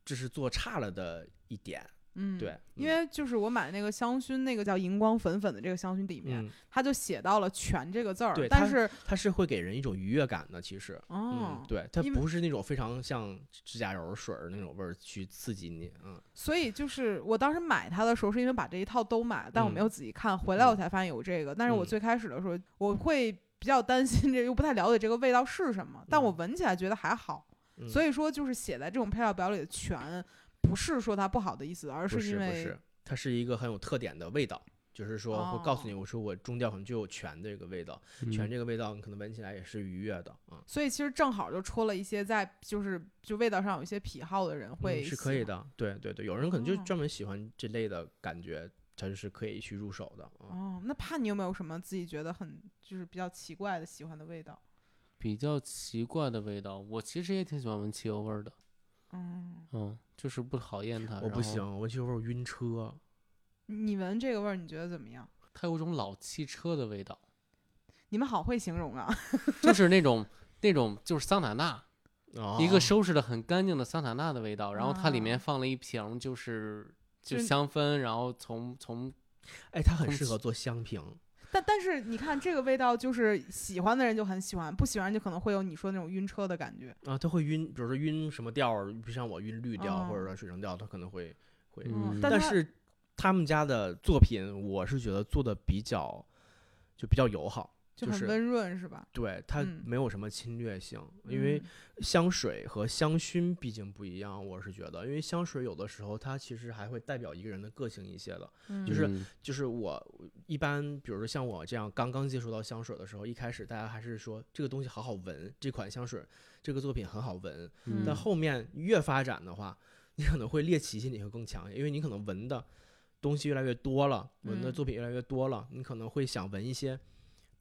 S1: 这是做差了的一点，
S2: 嗯，
S1: 对，
S2: 因为就是我买那个香薰，那个叫荧光粉粉的这个香薰里面，
S1: 嗯，
S2: 它就写到了“全”这个字儿
S1: 对，
S2: 但是
S1: 它是会给人一种愉悦感的，其实，
S2: 哦
S1: 嗯，，对，它不是那种非常像指甲油水儿那种味儿去刺激你，嗯，
S2: 所以就是我当时买它的时候，是因为把这一套都买了，但我没
S1: 嗯
S2: 有仔细看，回来我
S1: 嗯。
S2: 才发现有这个。但是我
S1: 嗯。
S2: 最开始的时候，我会比较担心这，又不太了解这个味道是什么，但我
S1: 嗯
S2: 闻起来觉得还好。
S1: 嗯
S2: 所以说，就是写在这种配料表里的“全”，不是说它不好的意思，而
S1: 是
S2: 因为
S1: 是不是，它是一个很有特点的味道。就是说，会告诉你，
S2: 哦
S1: 我说我中调可能就有醛这个味道，醛
S3: 嗯
S1: 这个味道，你可能闻起来也是愉悦的啊。
S2: 所以其实正好就戳了一些在就是就味道上有一些癖好的人会、
S1: 嗯、是可以。的，对对对，有人可能就
S2: 哦
S1: 专门喜欢这类的感觉，他就是可以去入手的啊。
S2: 哦，那怕你有没有什么自己觉得很就是比较奇怪的喜欢的味道？
S3: 比较奇怪的味道，我其实也挺喜欢闻汽油味儿的，
S2: 嗯，
S3: 嗯，就是不讨厌它。
S1: 我不行，我就味儿晕车。
S2: 你闻这个味儿，你觉得怎么样？
S3: 它有种老汽车的味道，
S2: 你们好会形容啊！
S3: 就是那种那种就是桑塔纳，一个
S1: 哦
S3: 收拾的很干净的桑塔纳的味道，然后它里
S2: 啊
S3: 面放了一瓶就是就
S2: 就是
S3: 香氛，然后从从
S1: 哎，它很适合做香瓶。
S2: 但但是你看这个味道，就是喜欢的人就很喜欢，不喜欢就可能会有你说那种晕车的感觉。
S1: 啊，他会晕，比如说晕什么调儿，比如像我晕绿调、或者
S2: 哦
S1: 说水橙调，他可能会会。
S3: 嗯
S2: 但它
S1: 但是他们家的作品，我是觉得做的比较就比较友好，就
S2: 很温润是吧？
S1: 对它
S2: 嗯
S1: 没有什么侵略性，因为
S2: 嗯
S1: 香水和香薰毕竟不一样，我是觉得，因为香水有的时候它其实还会代表一个人的个性一些的。就是
S3: 嗯
S1: 就是我一般，比如说像我这样刚刚接触到香水的时候，一开始大家还是说这个东西好好闻，这款香水这个作品很好闻，
S3: 嗯
S1: 但后面越发展的话，你可能会猎奇心理会更强，因为你可能闻的东西越来越多了，闻的
S2: 嗯
S1: 作品越来越多了，你可能会想闻一些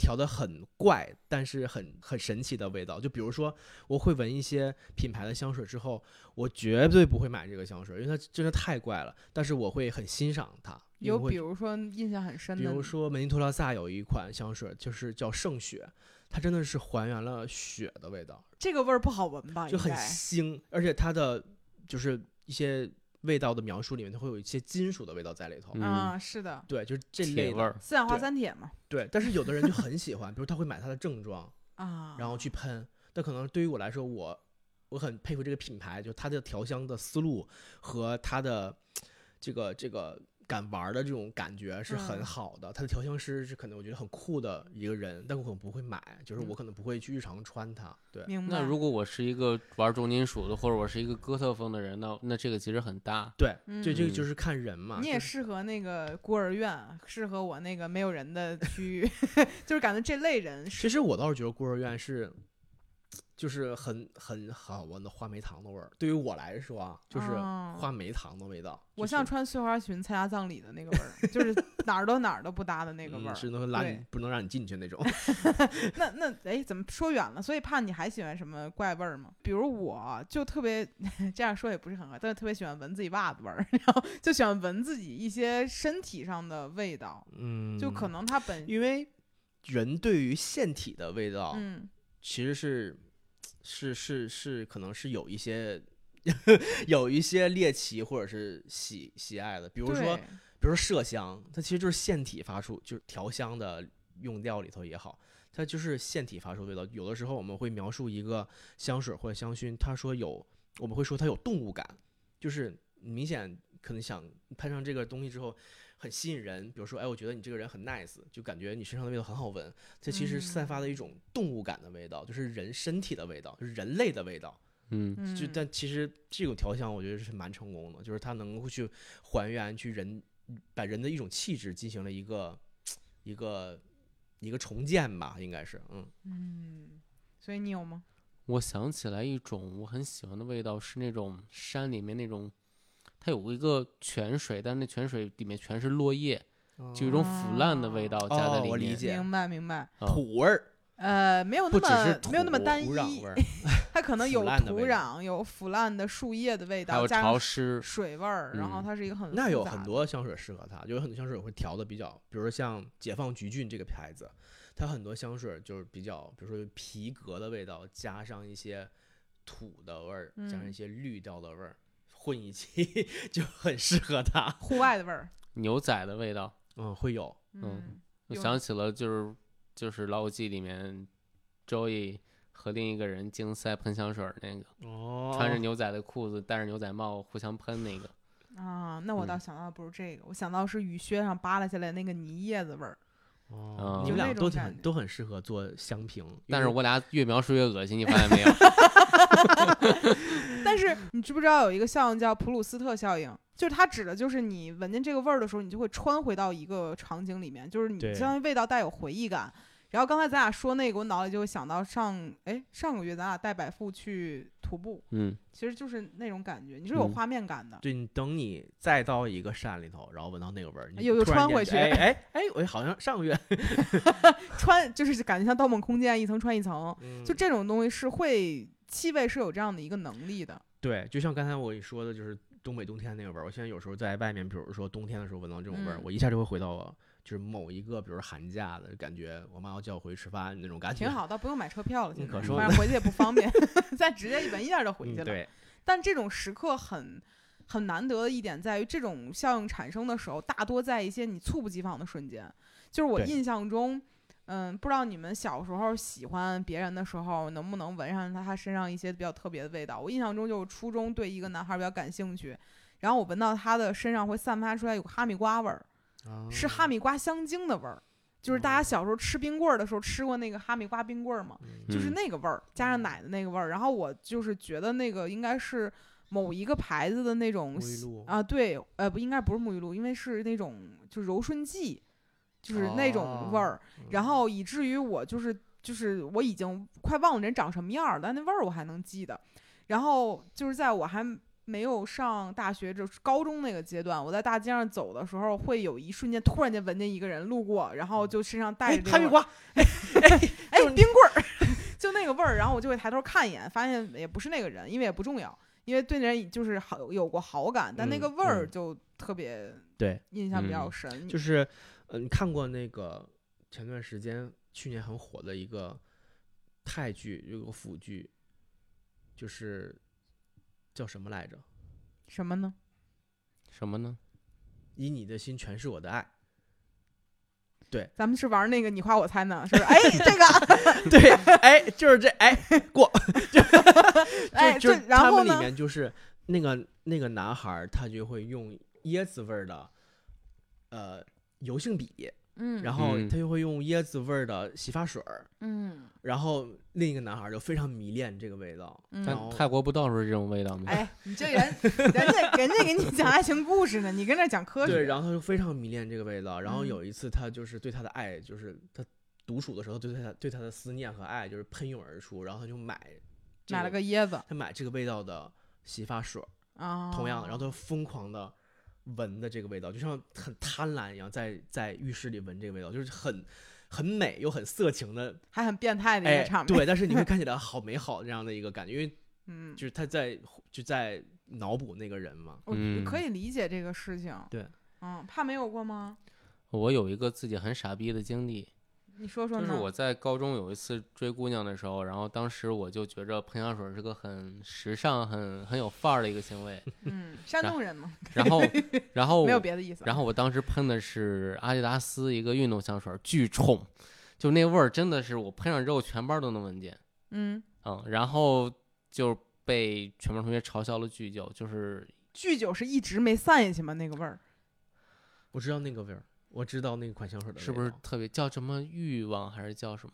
S1: 调的很怪，但是很很神奇的味道。就比如说，我会闻一些品牌的香水之后，我绝对不会买这个香水，因为它真的太怪了。但是我会很欣赏它，
S2: 有比如说印象很深的，
S1: 比如说门尼托拉萨有一款香水，就是叫圣雪，它真的是还原了雪的味道，
S2: 这个味儿不好闻吧？
S1: 就很腥，而且它的就是一些味道的描述里面，它会有一些金属的味道在里头。
S3: 嗯
S2: 啊，是的，
S1: 对，就是这类的。
S3: 铁味儿，
S2: 四氧化
S1: 对
S2: 三铁嘛
S1: 对，但是有的人就很喜欢，比如他会买它的正装，
S2: 啊，
S1: 然后去喷。但可能对于我来说，我我很佩服这个品牌，就它的调香的思路和它的这个这个敢玩的这种感觉是很
S2: 嗯
S1: 好的。他的调香师是可能我觉得很酷的一个人，但我可能不会买，就是我可能不会去日常穿它。对，
S2: 明白。
S3: 那如果我是一个玩重金属的，或者我是一个哥特风的人，那那这个其实很搭。
S1: 对，
S2: 嗯
S1: 这这个就是看人嘛。
S2: 你也适合那个孤儿院，适合我那个没有人的区域，就是感觉这类人
S1: 其实我倒是觉得孤儿院是。就是很很好闻的话梅糖的味儿，对于我来说啊，就是
S2: 哦
S1: 话梅糖的味道。就是
S2: 我像穿碎花裙参加葬礼的那个味儿，就是哪儿都哪儿都不搭的那个味儿。
S1: 嗯能拉你不能让你进去那种。
S2: 那那哎，怎么说远了？所以怕你还喜欢什么怪味儿吗？比如我就特别 这样说也不是很好，但是特别喜欢闻自己袜子味儿，然后就喜欢闻自己一些身体上的味道，
S1: 嗯，
S2: 就可能它本
S1: 因为人对于腺体的味道，
S2: 嗯
S1: 其实是是是是可能是有一些 有一些猎奇或者是喜喜爱的，比如说
S2: 对
S1: 比如说麝香，它其实就是腺体发出，就是调香的用料里头也好，它就是腺体发出味道。有的时候我们会描述一个香水或者香薰，他说有，我们会说它有动物感，就是明显可能想喷上这个东西之后很吸引人。比如说，哎，我觉得你这个人很 nice，就感觉你身上的味道很好闻。这其实散发的一种动物感的味道，就是人身体的味道，就是人类的味道。
S3: 嗯
S2: 嗯，
S1: 就但其实这种调香，我觉得是蛮成功的，就是它能够去还原去人把人的一种气质进行了一个一个一个重建吧，应该是，嗯，
S2: 嗯，所以你有吗？
S3: 我想起来一种我很喜欢的味道，是那种山里面那种，它有一个泉水，但那泉水里面全是落叶，就有一种腐烂的味道加在
S1: 哦
S3: 里面。
S1: 我理解
S2: 明白明白。
S3: 啊
S1: 土味儿，
S2: 呃，没有那
S1: 不只是
S2: 么没有那么单一
S1: 土壤味，
S2: 它可能有土壤，有腐烂的树叶的味道还，有
S3: 潮湿，
S2: 水味儿，然后
S3: 嗯
S2: 它是一个很
S1: 那有很多香水适合它，就有很多香水会调的比较，比如说像解放橘郡这个牌子，它很多香水就是比较，比如说皮革的味道，加上一些土的味儿，加上一
S2: 嗯
S1: 些绿调的味儿，混一起 就很适合他。
S2: 户外的味儿。
S3: 牛仔的味道。
S1: 嗯，会有。
S2: 嗯，
S3: 我想起了就是就是《老友记》里面，Joey 和另一个人竞赛喷香水儿那个，
S1: 哦
S3: 穿着牛仔的裤子，戴着牛仔帽，互相喷那个。
S2: 啊，那我倒
S3: 嗯
S2: 想到的不是这个，我想到是雨靴上扒拉下来那个泥叶子味儿。
S1: 哦，
S3: 嗯
S1: 你们俩都很都很适合做香评，
S3: 但是我俩越描述越恶心，你发现没有？
S2: 但是你知不知道有一个效应叫普鲁斯特效应？就是它指的就是你闻见这个味儿的时候，你就会穿回到一个场景里面，就是你
S1: 对
S2: 相当于味道带有回忆感。然后刚才咱俩说那个，我脑里就会想到上哎上个月咱俩带百富去徒步，
S3: 嗯，
S2: 其实就是那种感觉，你是有
S3: 嗯
S2: 画面感的。
S1: 对你等你再到一个山里头，然后闻到那个味儿，你
S2: 又又穿回去
S1: 哎哎哎，我好像上个月
S2: 穿就是感觉像《盗梦空间》一层穿一层，
S1: 嗯
S2: 就这种东西是会气味是有这样的一个能力的。
S1: 对，就像刚才我说的，就是东北冬天那个味儿。我现在有时候在外面，比如说冬天的时候闻到这种味儿，
S2: 嗯
S1: 我一下就会回到就是某一个，比如说寒假的感觉，我妈要叫我回去吃饭那种感觉。
S2: 挺好，倒不用买车票了，现在
S1: 嗯可说
S2: 反正回去也不方便，再直接一闻一下就回去了。
S1: 嗯对，
S2: 但这种时刻很很难得的一点在于，这种效应产生的时候，大多在一些你猝不及防的瞬间。就是我印象中，嗯，不知道你们小时候喜欢别人的时候，能不能闻上他他身上一些比较特别的味道？我印象中就是初中对一个男孩比较感兴趣，然后我闻到他的身上会散发出来有哈密瓜味儿，是哈
S1: 密
S2: 密瓜香精的味儿。就是大
S1: 哦
S2: 家小时候吃冰棍儿的时候吃过那个哈密瓜冰棍儿吗？就是
S3: 嗯
S2: 那个味儿，加上奶的那个味儿。然后我就是觉得那个应该是某一个牌子的那种
S1: 沐浴露
S2: 啊，对，呃，不应该不是沐浴露，因为是那种就是柔顺剂，就是那种味儿。然
S1: 嗯
S2: 后以至于我就是就是我已经快忘了人长什么样儿了，但那味儿我还能记得。然后就是在我还没有上大学，就是高中那个阶段，我在大街上走的时候，会有一瞬间突然间闻见一个人路过，然后就身上带
S1: 哎
S2: 着
S1: 哈密瓜，
S2: 哎，冰棍儿，就那个味儿，然后我就会抬头看一眼，发现也不是那个人，因为也不重要，因为对那人就是好有过好感，但那个
S1: 嗯
S2: 味儿
S1: 嗯
S2: 就特别
S1: 对，
S2: 印象比较
S3: 嗯
S2: 深。
S1: 就是呃，你看过那个前段时间去年很火的一个泰剧，有个腐剧，就是叫什么来着？
S2: 什么呢？
S3: 什么呢？
S1: 以你的心诠释我的爱。
S2: 对咱们是玩那个你画我猜呢，是不是？哎，这个，
S1: 对，哎，就是这，哎，过，
S2: 哎，
S1: 就
S2: 这然后
S1: 他们里？面就是那个那个男孩，他就会用椰子味儿的，呃，油性笔，
S2: 嗯，
S1: 然后
S3: 嗯
S1: 他就会用椰子味儿的洗发水儿，
S2: 嗯
S1: 然后另一个男孩儿就非常迷恋这个味道，
S2: 嗯
S3: 但泰国不到处是这种味道吗？
S2: 哎，你这人，人家人家给你讲爱情故事呢，你跟这讲科学。
S1: 对，然后他就非常迷恋这个味道。然后
S2: 嗯
S1: 有一次，他就是对他的爱，就是他独处的时候，对他对他的思念和爱就是喷涌而出。然后他就买这
S2: 买了个椰子
S1: 他买这个味道的洗发水，
S2: 啊，
S1: 同样的，然后他就疯狂的闻的这个味道，就像很贪婪一样，在在浴室里闻这个味道，就是很很美又很色情的，
S2: 还很变态的一
S1: 哎
S2: 个场，面。
S1: 对，但是你会看起来好美好这样的一个感觉，因为
S2: 嗯，
S1: 就是他在就在脑补那个人嘛。
S2: 我
S3: 嗯
S2: 可以理解这个事情。
S1: 对，
S2: 嗯，怕没有过吗？
S3: 我有一个自己很傻逼的经历，
S2: 你说说呢？
S3: 就是我在高中有一次追姑娘的时候，然后当时我就觉着喷香水是个很时尚、很很有范儿的一个行为，
S2: 嗯，山东人嘛，
S3: 然后 然后
S2: 没有别的意思。
S3: 然后我当时喷的是阿迪达斯一个运动香水，巨冲，就那味儿真的是我喷上之后全班都能闻见，
S2: 嗯，
S3: 嗯，然后就被全班同学嘲笑了巨久，就是
S2: 巨酒是一直没散下去吗？那个味儿？
S1: 我知道那个味儿，我知道那个款香水的，
S3: 是不是特别叫什么欲望还是叫什么？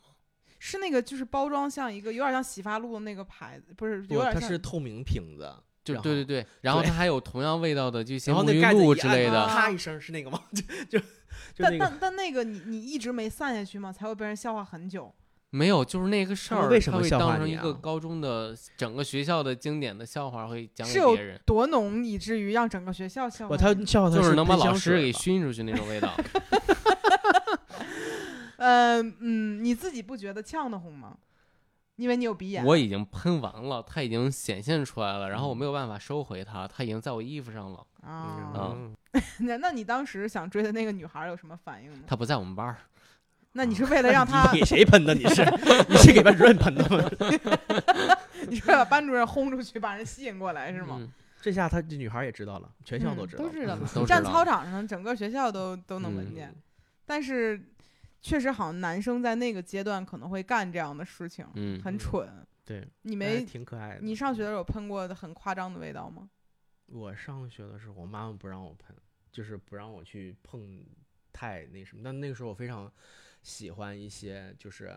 S2: 是那个就是包装像一个有点像洗发露的那个牌子，不是有，点像
S1: 它是透明瓶子，
S3: 就对对对，然后它还有同样味道的，就一些沐浴露之类的，
S1: 按啪一声是那个吗？就就就那
S2: 但但但那个你你一直没散下去吗？才会被人笑话很久。
S3: 没有，就是那个事儿，
S1: 他们为什么
S3: 它会
S1: 笑话你
S3: 当成一个
S1: 啊
S3: 高中的整个学校的经典的笑话，会讲给
S2: 是有
S3: 别人，
S2: 多浓以至于让整个学校笑话
S1: 我？他笑话他
S3: 就是能把老师给熏出去那种味道。
S2: 呃嗯，你自己不觉得呛得慌吗？因为你有鼻炎。
S3: 我已经喷完了，它已经显现出来了，然后我
S1: 嗯
S3: 没有办法收回它，它已经在我衣服上了。
S2: 啊，
S1: 嗯
S2: 那那你当时想追的那个女孩有什么反应呢？
S3: 她不在我们班儿，
S2: 那你是为了让 他，
S1: 你给谁喷的？你是 你是给班主任喷的吗？
S2: 你是把班主任轰出去，把人吸引过来是吗？
S3: 嗯
S1: 这下他这女孩也知道了，全校
S2: 嗯
S1: 都知道了，
S2: 都知道
S3: 嗯都知
S2: 站操场上，整个学校都都能闻
S3: 嗯
S2: 见。但是确实好像男生在那个阶段可能会干这样的事情，
S3: 嗯，
S2: 很蠢。
S1: 对，
S2: 你没
S1: 挺可爱的。
S2: 你上学的时候喷过很夸张的味道吗？
S1: 我上学的时候，我妈妈不让我喷，就是不让我去碰太那什么。但那个时候我非常喜欢一些，就是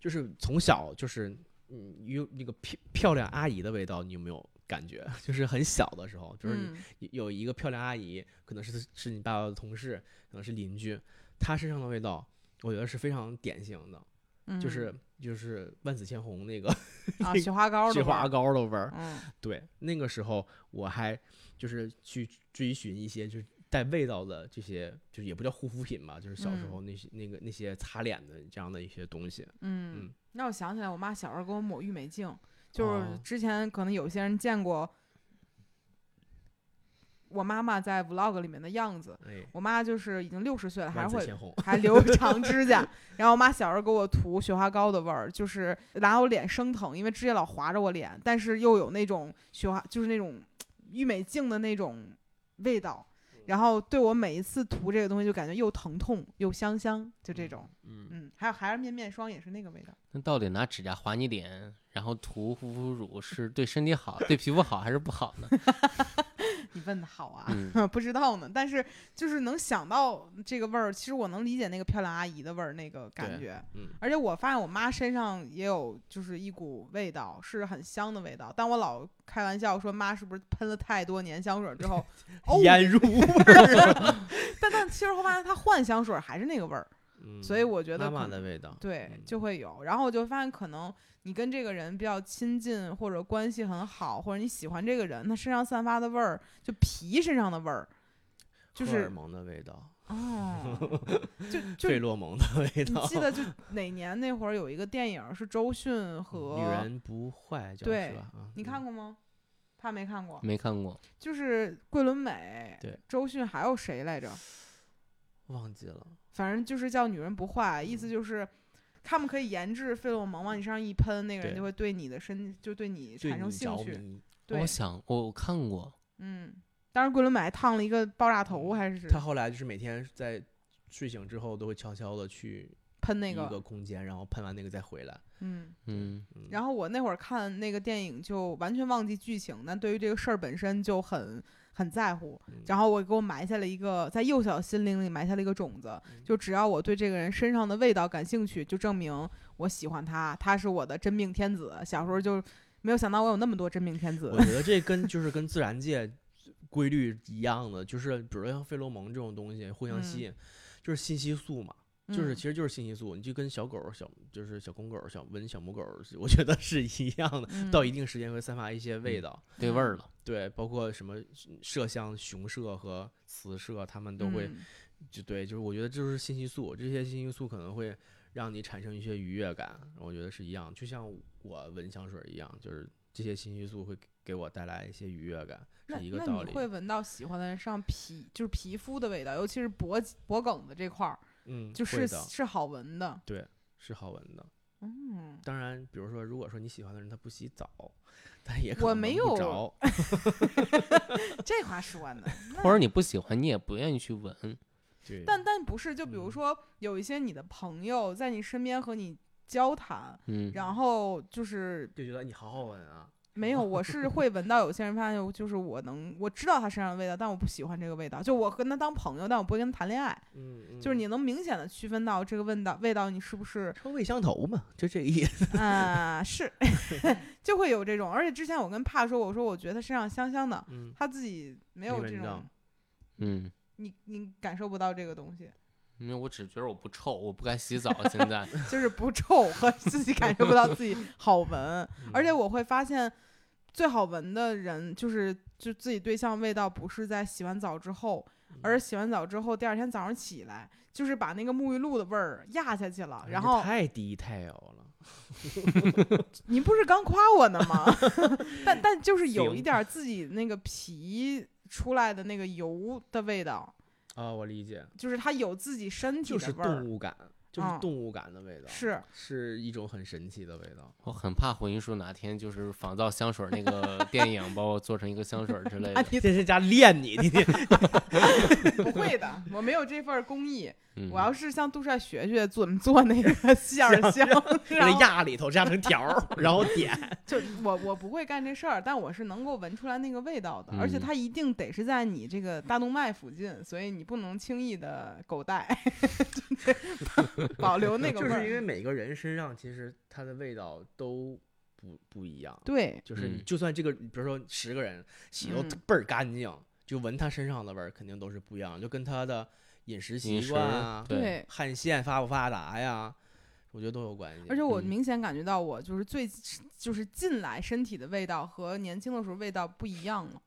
S1: 就是从小就是嗯有那个漂漂亮阿姨的味道，你有没有感觉？就是很小的时候，就是有有一个漂亮阿姨，可能是是你爸爸的同事，可能是邻居，她身上的味道，我觉得是非常典型的，
S2: 嗯，
S1: 就是就是万紫千红那个
S2: 啊，雪花膏的
S1: 雪花膏的味儿。
S2: 嗯
S1: 对，那个时候我还就是去追寻一些就是带味道的这些，就是也不叫护肤品吧，就是小时
S2: 嗯
S1: 候那些、那个那些擦脸的这样的一些东西。
S2: 嗯
S1: 嗯，
S2: 让我想起来，我妈小时候给我抹郁美净，就是
S1: 哦
S2: 之前可能有些人见过我妈妈在 vlog 里面的样子。
S1: 哎，
S2: 我妈就是已经六十岁了，还会。还留长指甲。然后我妈小时候给我涂雪花膏的味儿，就是拿我脸生疼，因为指甲老划着我脸，但是又有那种雪花，就是那种郁美净的那种味道。然后对我每一次涂这个东西，就感觉又疼痛又香香，就这种。
S3: 嗯，
S2: 嗯，还有孩儿面面霜也是那个味道。
S3: 那到底拿指甲划你脸，然后涂护肤乳是对身体好、对皮肤好还是不好呢？
S2: 你问的好啊，
S3: 嗯
S2: 不知道呢。但是就是能想到这个味儿，其实我能理解那个漂亮阿姨的味儿，那个感觉。
S1: 嗯，
S2: 而且我发现我妈身上也有就是一股味道，是很香的味道。但我老开玩笑说妈是不是喷了太多年香水之后，哦，
S1: 腌入味儿。
S2: 但但其实后发现她换香水还是那个味儿，
S1: 嗯
S2: 所以我觉得
S1: 妈妈的味道，
S2: 对
S1: 嗯
S2: 就会有。然后我就发现可能你跟这个人比较亲近，或者关系很好，或者你喜欢这个人，他身上散发的味儿，就皮身上的味儿，就是
S1: 荷尔蒙的味道，
S2: 哦，就就
S1: 费洛蒙的味
S2: 你
S1: 道。
S2: 记得就 哪年那会儿有一个电影是周迅和
S1: 女人不坏叫
S2: 对
S1: 是吧？啊
S2: 你看过吗？他没看过，
S3: 没看过，
S2: 就是桂纶镁，
S1: 对，
S2: 周迅还有谁来着？
S1: 忘记了。
S2: 反正就是叫女人不坏，意思就是他们可以研制费洛蒙往你身上一喷，那个人就会对你的身就对你产生兴趣。对
S3: 我，想我我看过，
S2: 嗯，当时桂纶镁还烫了一个爆炸头，还是
S1: 他后来就是每天在睡醒之后都会悄悄的去
S2: 喷那个一，
S1: 个空间，然后喷完那个再回来。
S2: 嗯。
S3: 嗯
S1: 嗯，
S2: 然后我那会儿看那个电影就完全忘记剧情，但对于这个事儿本身就很很在乎。
S1: 嗯
S2: 然后我给我埋下了一个在幼小心灵里埋下了一个种子，
S1: 嗯
S2: 就只要我对这个人身上的味道感兴趣，就证明我喜欢他，他是我的真命天子。小时候就没有想到我有那么多真命天子
S1: 我。觉得这跟就是跟自然界规律一样的，就是比如说像费洛蒙这种东西互相吸
S2: 嗯
S1: 引，就是信息素嘛。就是
S2: 嗯
S1: 其实就是信息素，你就跟小狗、小就是小公狗、小闻小母狗，我觉得是一样的。
S2: 嗯
S1: 到一定时间会散发一些味道，
S3: 对味儿了，
S1: 对，包括什么麝香、雄麝和雌麝，它们都会
S2: 嗯
S1: 就对，就是我觉得就是信息素，这些信息素可能会让你产生一些愉悦感，我觉得是一样，就像我闻香水一样，就是这些信息素会给我带来一些愉悦感，
S2: 那
S1: 是一个
S2: 那
S1: 道理。
S2: 你会闻到喜欢的人上皮就是皮肤的味道，尤其是脖脖梗子这块儿，
S1: 嗯，
S2: 就是
S1: 的
S2: 是好闻的。
S1: 对是好闻的。
S2: 嗯，
S1: 当然，比如说，如果说你喜欢的人他不洗澡，但也可能
S2: 我没有
S1: 着。
S2: 这话说的。
S3: 或者你不喜欢，你也不愿意去闻，
S1: 对，
S2: 但但不是，就比如
S1: 嗯
S2: 说有一些你的朋友在你身边和你交谈，
S3: 嗯，
S2: 然后就是
S1: 就觉得你好好闻啊。
S2: 没有，我是会闻到有些人发现，就是我能我知道他身上的味道，但我不喜欢这个味道。就我跟他当朋友，但我不会跟他谈恋爱。
S1: 嗯，嗯
S2: 就是你能明显的区分到这个味道，味道你是不是
S1: 臭味相投嘛，就这个意思。
S2: 啊、是，就会有这种。而且之前我跟帕说，我说我觉得他身上香香的，
S1: 嗯，
S2: 他自己没有这种
S3: 嗯，
S2: 你你感受不到这个东西，
S3: 因为我只觉得我不臭，我不该洗澡，现在，
S2: 就是不臭和自己感受不到自己好闻。而且我会发现，最好闻的人就是就自己对象味道不是在洗完澡之后，而是洗完澡之后第二天早上起来，就是把那个沐浴露的味儿压下去了。然后
S1: 太低太油了。
S2: 你不是刚夸我呢吗？但但就是有一点儿自己那个皮出来的那个油的味道，
S1: 啊，我理解，
S2: 就是它有自己身体的味儿
S1: 动，物感，就是
S2: 嗯
S1: 动物感的味道，
S2: 是
S1: 是一种很神奇的味道。
S3: 我很怕回音叔哪天就是仿造香水那个电影，把我做成一个香水之类的。
S2: 啊你
S1: 这是家练你，你
S2: 不会的，我没有这份工艺。
S3: 嗯，
S2: 我要是向杜帅学学怎么做那个 馅儿香，
S1: 给 它
S2: 然后
S1: 压里头压成条儿，然后点。
S2: 就我我不会干这事儿，但我是能够闻出来那个味道的，而且
S3: 嗯
S2: 它一定得是在你这个大动脉附近，所以你不能轻易的狗带，就是 保留那个味
S1: 就是因为。每个人身上其实它的味道都不不一样。
S2: 对，
S1: 就是你
S3: 嗯
S1: 就算这个，比如说十个人洗都
S2: 嗯
S1: 倍儿干净，就闻他身上的味儿肯定都是不一样，就跟他的饮食习惯啊、
S3: 对
S2: 对，
S1: 汗腺发不发达呀，我觉得都有关系。
S2: 而且我
S3: 嗯
S2: 明显感觉到我就是最就是近来身体的味道和年轻的时候味道不一样了。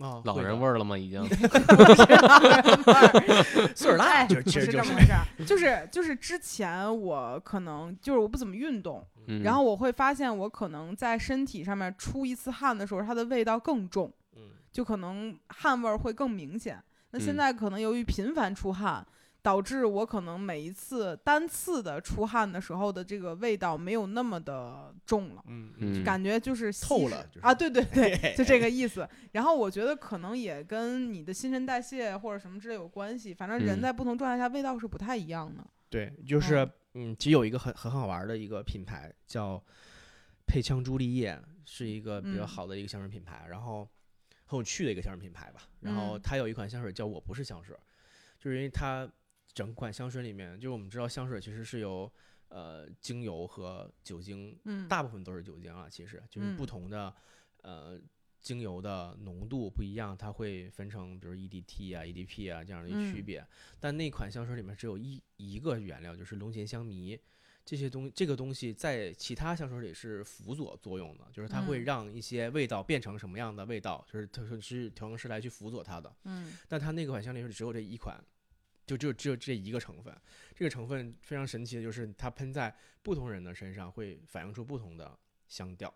S1: 啊，
S3: 老人味儿了吗？已经。
S2: 老人味儿，
S1: 岁数大
S2: 哎
S1: 就
S2: 是
S1: 其实就是
S2: 这么回事儿，就是就是之前我可能就是我不怎么运动，
S3: 嗯
S2: 然后我会发现我可能在身体上面出一次汗的时候，它的味道更重，
S1: 嗯
S2: 就可能汗味儿会更明显。那现
S3: 嗯
S2: 在可能由于频繁出汗，导致我可能每一次单次的出汗的时候的这个味道没有那么的重了。
S1: 嗯
S3: 嗯
S2: 感觉就是
S1: 透了就是
S2: 啊，对对 对，就这个意思。然后我觉得可能也跟你的新陈代谢或者什么之类有关系，反正人
S3: 嗯
S2: 在不同状态下味道是不太一样的。
S1: 对，就是嗯，其实有一个很很好玩的一个品牌叫配枪朱丽叶，是一个比较
S2: 嗯
S1: 好的一个香水品牌。然后很有趣的一个香水品牌吧。然后
S2: 嗯
S1: 它有一款香水叫我不是香水，就是因为它整款香水里面，就是我们知道香水其实是由呃精油和酒精，
S2: 嗯，
S1: 大部分都是酒精啊，其实就是
S2: 嗯
S1: 不同的呃精油的浓度不一样，它会分成比如 EDT 啊、EDP 啊这样的一区
S2: 嗯
S1: 别。但那款香水里面只有一一个原料，就是龙涎香醚。这些东这个东西在其他香水里是辅佐作用的，就是它会
S2: 嗯
S1: 让一些味道变成什么样的味道，就是它说是调香师来去辅佐它的。
S2: 嗯
S1: 但它那款香里面只有这一款，就只有只有这一个成分。这个成分非常神奇的就是它喷在不同人的身上会反映出不同的香调。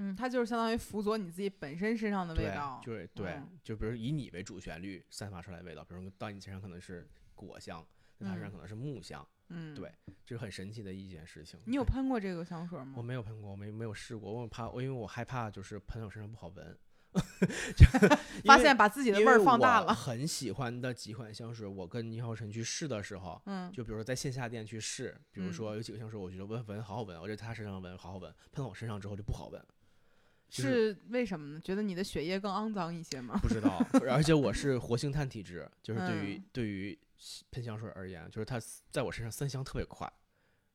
S2: 嗯，它就是相当于辅佐你自己本身身上的味
S1: 对
S2: 道，，
S1: 就是对
S2: 嗯，
S1: 就比如以你为主旋律散发出来的味道，比如到你身上可能是果香，在他身上
S2: 嗯
S1: 可能是木香，
S2: 嗯，
S1: 对这是很神奇的一件事情。
S2: 你有喷过这个香水吗？
S1: 我没有喷过，我没没有试过，我怕我因为我害怕就是喷在我身上不好闻。
S2: 发现把自己的味儿放大了，
S1: 很喜欢的几款香水，我跟倪浩晨去试的时候，
S2: 嗯，
S1: 就比如说在线下店去试，比如
S2: 嗯
S1: 说有几个香水，我觉得闻闻好好闻，我觉得他身上闻好好闻，喷到我身上之后就不好闻。就是
S2: 是为什么呢？觉得你的血液更肮脏一些吗？
S1: 不知道，而且我是活性炭体质，就是对于、
S2: 嗯
S1: 对于喷香水而言，就是它在我身上散香特别快，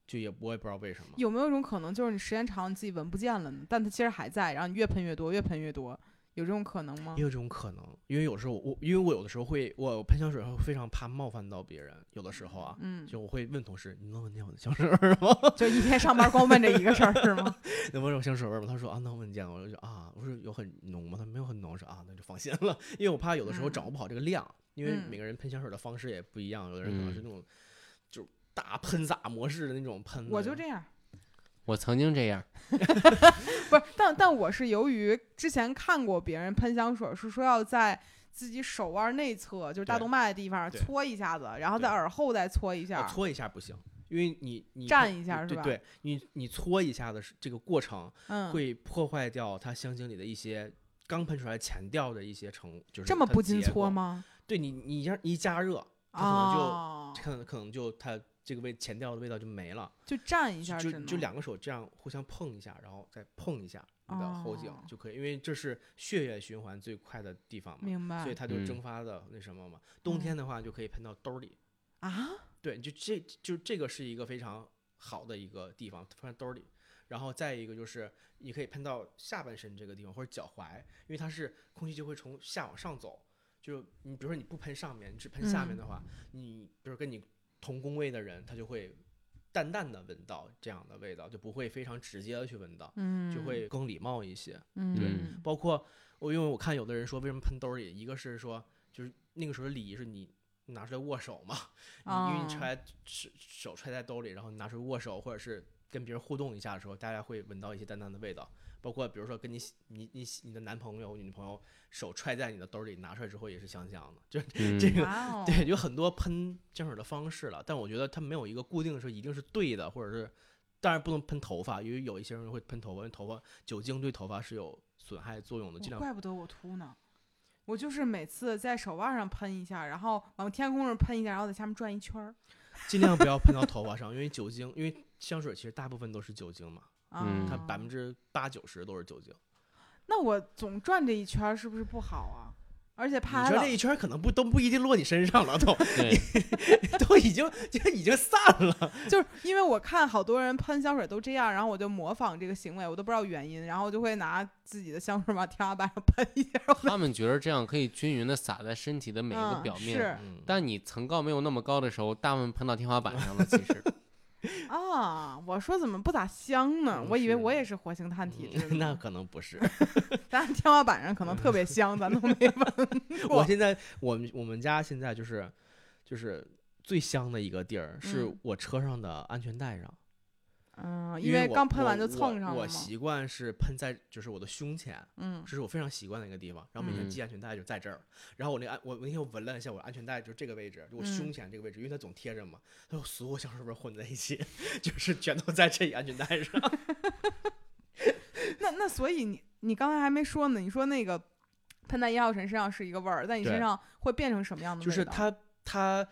S1: 就也我也不知道为什么。
S2: 有没有一种可能，就是你时间长，你自己闻不见了呢？但它其实还在，然后你越喷越多，越喷越多，有这种可能吗
S1: 也？有这种可能，因为有时候我因为我有的时候会我喷香水会非常怕冒犯到别人，有的时候啊，
S2: 嗯，
S1: 就我会问同事，你能闻见我的香水味儿吗？
S2: 就一天上班光问这一个事儿是吗？
S1: 能闻着我香水味儿吗？他说啊，能闻见。我就说啊，我说有很浓吗？他没有很浓。我说啊，那就放心了，因为我怕有的时候掌握不好这个量，因为
S2: 嗯
S1: 每个人喷香水的方式也不一样，有的人可能是
S3: 嗯
S1: 那种、就是大喷洒模式的那种喷。
S2: 我就这样，
S3: 我曾经这样，
S2: 不是，但但我是由于之前看过别人喷香水，是说要在自己手腕内侧，就是大动脉的地方
S1: 对
S2: 搓一下子，然后在耳后再搓一
S1: 哦
S2: 下，
S1: 搓一下不行，因为你你
S2: 蘸一下是吧
S1: 对对，你你搓一下的是这个过程
S2: 嗯，
S1: 会破坏掉它香精里的一些刚喷出来前调的一些成，就是
S2: 这么
S1: 它
S2: 不禁搓
S1: 构？
S2: 吗？
S1: 对你你一一加热，它可能就、
S2: 哦，
S1: 可能可能就它这个味前调的味道就没了。
S2: 就蘸一下，
S1: 就就两个手这样互相碰一下，然后再碰一下你的后颈
S2: 哦
S1: 就可以，因为这是血液循环最快的地方嘛，
S2: 明白
S1: 所以它就
S3: 嗯
S1: 蒸发的那什么嘛。冬天的话就可以喷到兜里，
S2: 啊？
S1: 对，就这就这个是一个非常好的一个地方，放在兜里。然后再一个就是你可以喷到下半身这个地方或者脚踝，因为它是空气就会从下往上走。就你比如说你不喷上面，你只喷下面
S2: 嗯
S1: 的话，你比如跟你同工位的人，他就会淡淡的闻到这样的味道，就不会非常直接的去闻到，
S2: 嗯，
S1: 就会更礼貌一些。
S2: 嗯，
S1: 对
S2: 嗯
S1: 包括我因为我看有的人说为什么喷兜里，一个是说就是那个时候的礼仪是你拿出来握手嘛，你因为你
S2: 哦
S1: 揣手手揣在兜里，然后你拿出来握手，或者是跟别人互动一下的时候，大家会闻到一些淡淡的味道。包括比如说跟你你你你的男朋友、女朋友手揣在你的兜里，拿出来之后也是香香的，就这个。对，有很多喷香水的方式了，但我觉得它没有一个固定说一定是对的，或者是，当然不能喷头发，因为有一些人会喷头发，因为头发酒精对头发是有损害作用的，尽量
S2: 怪不得我秃呢。我就是每次在手腕上喷一下，然后往天空上喷一下，然后在下面转一圈儿。
S1: 尽量不要喷到头发上，因为酒精，因为香水其实大部分都是酒精嘛，
S3: 嗯
S1: 它
S2: 啊
S1: 百分之八九十都是酒精。
S2: 那我总转这一圈儿是不是不好啊？而且怕
S1: 你说这一圈可能不都不一定落你身上了，都
S3: 对，
S1: 都已经就已经散了。
S2: 就是因为我看好多人喷香水都这样，然后我就模仿这个行为，我都不知道原因，然后我就会拿自己的香水往天花板上喷一下。
S3: 他们觉得这样可以均匀的洒在身体的每一个
S2: 嗯
S3: 表面。
S2: 是
S1: 嗯，
S3: 但你层高没有那么高的时候，大部分喷到天花板上了。其实，
S2: 啊，我说怎么不咋香呢？
S1: 嗯
S2: 我以为我也是活性炭体质
S1: 嗯 那，可能不是。
S2: 咱天花板上可能特别香，咱都没闻 过。
S1: 我现在我们我们家现在就是就是最香的一个地儿，是
S2: 嗯
S1: 我车上的安全带上。
S2: 嗯，
S1: 因
S2: 为刚喷完就蹭上了嘛。
S1: 我我习惯是喷在就是我的胸前，
S2: 嗯
S1: 这是我非常习惯的一个地方。然后每天
S3: 嗯
S1: 系安全带就在这儿。然后我那安我我那天我闻了一下我安全带就这个位置，就我胸
S2: 嗯
S1: 前这个位置，因为它总贴着嘛，它有所有香水味儿混在一起，就是全都在这一安全带上。
S2: 那那所以你你刚才还没说呢，你说那个喷在叶浩辰身上是一个味儿，在你身上会变成什么样的味道？
S1: 就是他他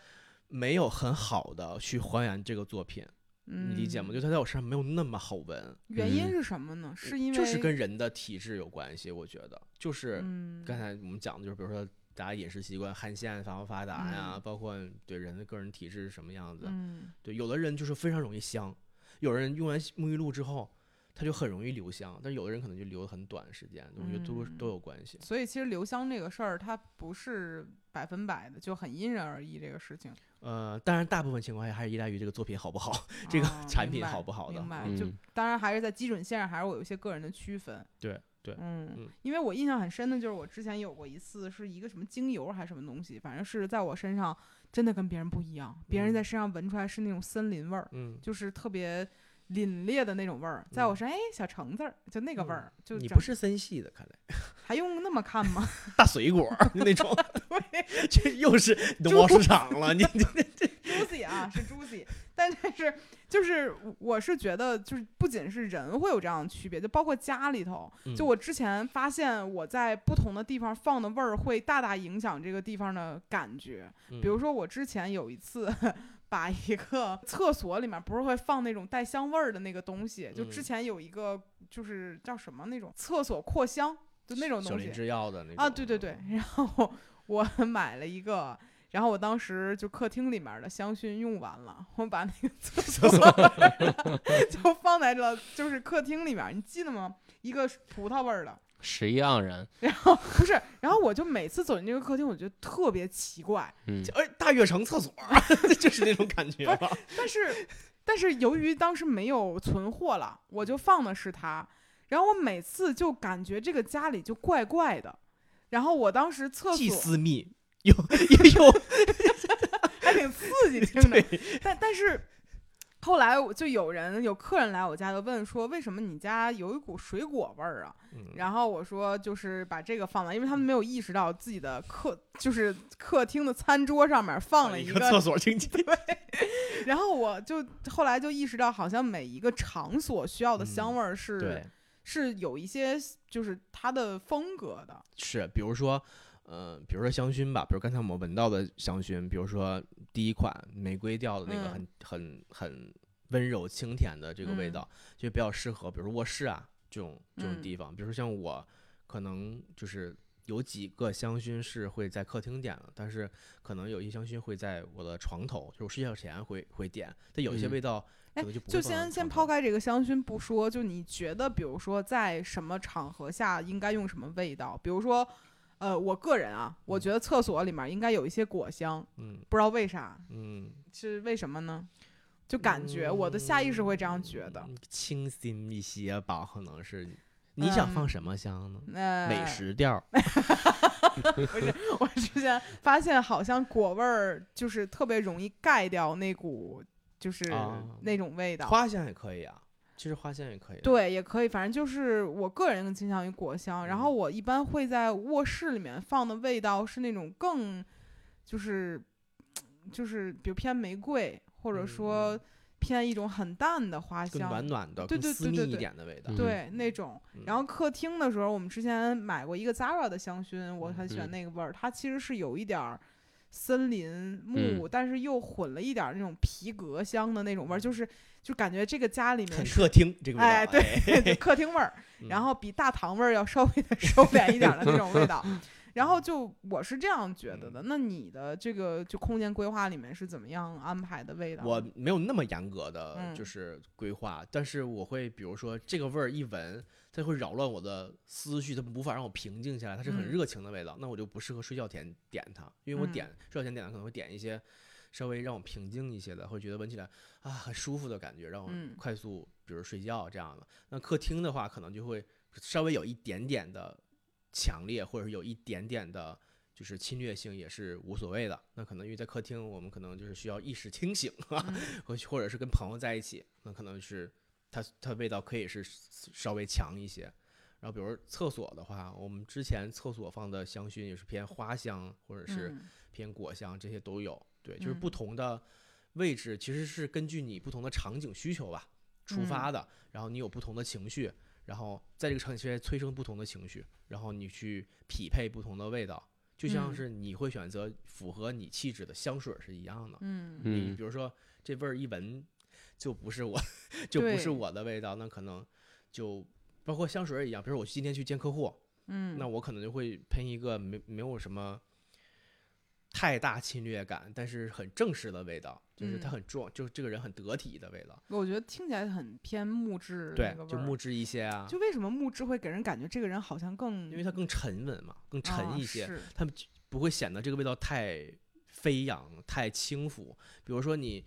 S1: 没有很好的去还原这个作品。你理解吗？
S2: 嗯。
S1: 就它在我身上没有那么好闻，
S3: 嗯
S2: 原因是什么呢？是因为
S1: 就是跟人的体质有关系，我觉得。就是
S2: 嗯。
S1: 刚才我们讲的，就是比如说大家饮食习惯、汗腺发不发达呀，
S2: 嗯。
S1: 包括对人的个人体质是什么样子。
S2: 嗯。
S1: 对，有的人就是非常容易香，有人用完沐浴露之后，他就很容易留香，但有的人可能就留很短时间，我觉得都、
S2: 嗯
S1: 都有关系。
S2: 所以其实留香这个事儿，它不是百分百的，就很因人而异。这个事情，
S1: 呃，当然大部分情况下还是依赖于这个作品好不好，这个
S2: 啊
S1: 产品好不好的
S2: 明白？就
S3: 嗯
S2: 当然还是在基准线上，还是我有一些个人的区分。
S1: 对对
S2: 嗯，
S1: 嗯
S2: 因为我印象很深的就是我之前有过一次是一个什么精油还是什么东西，反正是在我身上真的跟别人不一样，别人
S1: 嗯
S2: 在身上闻出来是那种森林味儿，
S1: 嗯，
S2: 就是特别凛冽的那种味儿，在我
S1: 嗯
S2: 身上哎小橙子儿就那个味
S1: 嗯
S2: 儿，就整
S1: 你不是森系的，看来
S2: 还用那么看吗？
S1: 大水果儿那种，
S2: 对。
S1: 这又是农贸市场了，你你
S2: juicy 啊，是 juicy，但是就是我是觉得，就是不仅是人会有这样的区别，就包括家里头，就
S1: 嗯
S2: 我之前发现我在不同的地方放的味儿会大大影响这个地方的感觉。比如
S1: 嗯
S2: 说我之前有一次。把一个 厕所里面不是会放那种带香味儿的那个东西，就之
S1: 嗯
S2: 前有一个就是叫什么那种厕所扩香，就那种东西
S1: 制药的那种
S2: 啊，对对对，然后 我 买了一个，然后我当时就客厅里面的香薰用完了，我把那个厕所就放在了就是客厅里面，你记得吗？一个葡萄味儿的，
S3: 十一盎然，
S2: 然后不是，然后我就每次走进这个客厅，我觉得特别奇怪，
S3: 嗯，
S1: 哎，大悦城厕所 就是那种感觉吧。
S2: 但是但是由于当时没有存货了，我就放的是它，然后我每次就感觉这个家里就怪怪的，然后我当时厕
S1: 既
S2: 所
S1: 私密又又又
S2: 还挺刺激听着。但但是后来我就有人有客人来我家就问说，为什么你家有一股水果味儿啊？
S1: 嗯
S2: 然后我说就是把这个放了，因为他们没有意识到自己的客就是客厅的餐桌上面放了一
S1: 一个厕所清洁，
S2: 然后我就后来就意识到，好像每一个场所需要的香
S1: 嗯
S2: 味儿是、
S1: 对，
S2: 是有一些就是它的风格的。
S1: 是，比如说，呃，比如说香薰吧，比如刚才我们闻到的香薰，比如说第一款玫瑰调的那个
S2: 嗯
S1: 很、很很温柔清甜的这个味
S2: 嗯
S1: 道，就比较适合，比如说卧室啊这种这种
S2: 嗯
S1: 地方，比如说像我可能就是。有几个香薰是会在客厅点的，但是可能有一些香薰会在我的床头，就是我睡觉前会会点。但有一些
S3: 嗯
S1: 味道可
S2: 哎
S1: 能就，
S2: 先先抛开这个香薰不说，就你觉得，比如说在什么场合下应该用什么味道？比如说，呃，我个人啊，我
S1: 嗯
S2: 觉得厕所里面应该有一些果香，
S1: 嗯
S2: 不知道为啥，
S1: 嗯，
S2: 是为什么呢？就感觉我的下意识会这样觉得。
S1: 嗯清新一些吧，可能是。你想放
S2: 嗯
S1: 什么香呢？
S2: 那、
S1: 美食调儿，
S2: 不是，我之前发现好像果味儿就是特别容易盖掉那股就是
S1: 啊
S2: 那种味道。
S1: 花香也可以啊，其实花香也可以。，
S2: 对，也可以，反正就是我个人更倾向于果香。然后
S1: 嗯
S2: 我一般会在卧室里面放的味道是那种更，就是就是比如偏玫瑰，或者
S1: 嗯
S2: 说偏一种很淡的花
S1: 更
S2: 香，
S1: 暖暖的、
S2: 对对对对对
S1: 点的味道。
S3: 嗯
S2: 对那种。然后客厅的时候，我们之前买过一个 Zara 的香薰，我很喜欢
S3: 嗯
S2: 那个味儿，它其实是有一点儿。森林木，
S3: 嗯
S2: 但是又混了一点儿那种皮革香的那种味儿，就是就感觉这个家里面是
S1: 很客厅这个味道。
S2: 哎，对，哎 客厅味儿，然
S1: 嗯
S2: 后比大堂味儿要稍微的 收敛一点儿的那种味道。然后就我是这样觉得
S1: 嗯。
S2: 的，那你的这个就空间规划里面是怎么样安排的味道？
S1: 我没有那么严格的
S2: 嗯。
S1: 就是规划，但是我会比如说这个味儿一闻，它会扰乱我的思绪，它无法让我平静下来，它是很
S2: 嗯。
S1: 热情的味道，那我就不适合睡觉前点它，因为我
S2: 嗯。
S1: 点、睡觉前点它可能会点一些稍微让我平静一些的，会觉得闻起来啊很舒服的感觉，让我
S2: 嗯。
S1: 快速比如睡觉这样的。那客厅的话，可能就会稍微有一点点的强烈，或者是有一点点的。就是侵略性也是无所谓的，那可能因为在客厅，我们可能就是需要意识清醒啊，
S2: 嗯
S1: 或或者是跟朋友在一起，那可能是它它味道可以是稍微强一些。然后比如厕所的话，我们之前厕所放的香薰也是偏花香或者是
S2: 嗯
S1: 偏果香，这些都有。对，就是
S2: 嗯
S1: 不同的位置其实是根据你不同的场景需求吧出
S2: 嗯
S1: 发的，然后你有不同的情绪，然后在这个场景下催生不同的情绪，然后你去匹配不同的味道。就像
S2: 嗯。
S1: 是你会选择符合你气质的香水是一样的，
S2: 嗯。
S1: 你
S3: 嗯。
S1: 比如说这味儿一闻，就不是我，就不是我的味道，那可能就包括香水儿一样，比如我今天去见客户，
S2: 嗯，
S1: 那我可能就会喷一个没没有什么太大侵略感，但是很正式的味道，就是它
S2: 嗯
S1: 很重，就是这个人很得体的味道。
S2: 我觉得听起来很偏木质
S1: 对就木质一些啊，
S2: 就为什么木质会给人感觉这个人好像更
S1: 因为它更沉稳嘛，更沉
S2: 啊
S1: 一些，
S2: 是
S1: 它们不会显得这个味道太飞扬、太轻浮。比如说你，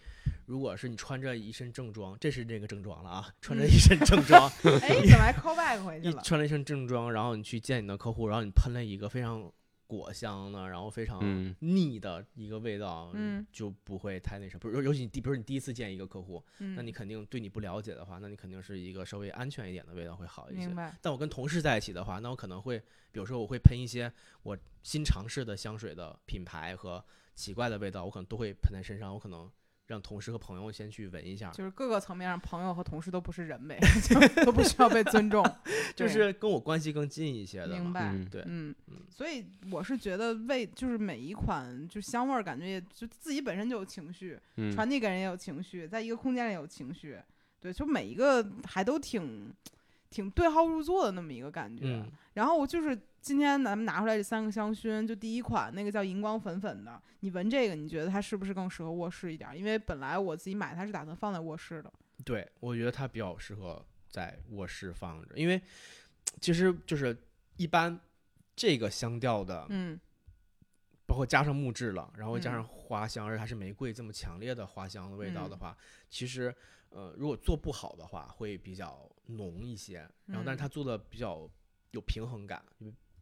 S1: 如果是你穿着一身正装，这是那个正装了啊，穿着
S2: 嗯
S1: 一身正装，
S2: 哎，怎么还 call back 回去了？
S1: 一穿了一身正装，然后你去见你的客户，然后你喷了一个非常果香的，然后非常
S3: 嗯
S1: 腻的一个味道，
S2: 嗯
S1: 就不会太那什么。比如尤其你第，比如你第一次见一个客户，
S2: 嗯，
S1: 那你肯定对你不了解的话，那你肯定是一个稍微安全一点的味道会好一些
S2: 明。白，
S1: 但我跟同事在一起的话，那我可能会，比如说我会喷一些我新尝试的香水的品牌和奇怪的味道，我可能都会喷在身上。我可能让同事和朋友先去闻一下，
S2: 就是各个层面上，朋友和同事都不是人呗，就都不需要被尊重，
S1: 就是跟我关系更近一些的。
S2: 明白。
S3: 嗯
S1: 对，
S2: 嗯
S1: 嗯，
S2: 所以我是觉得味就是每一款就香味儿，感觉也就自己本身就有情绪，
S3: 嗯
S2: 传递给人也有情绪，在一个空间里有情绪，对，就每一个还都挺挺对号入座的那么一个感觉。
S1: 嗯
S2: 然后我就是今天咱们拿出来这三个香薰，就第一款那个叫荧光粉粉的，你闻这个，你觉得它是不是更适合卧室一点儿？因为本来我自己买它是打算放在卧室的。
S1: 对，我觉得它比较适合在卧室放着，因为其实就是一般这个香调的，
S2: 嗯
S1: 包括加上木质了，然后加
S2: 嗯
S1: 上花香，而且还是玫瑰这么强烈的花香的味道的
S2: 嗯
S1: 话，其实呃，如果做不好的话，会比较浓一些。然后，但是它
S2: 嗯
S1: 做的比较有平衡感，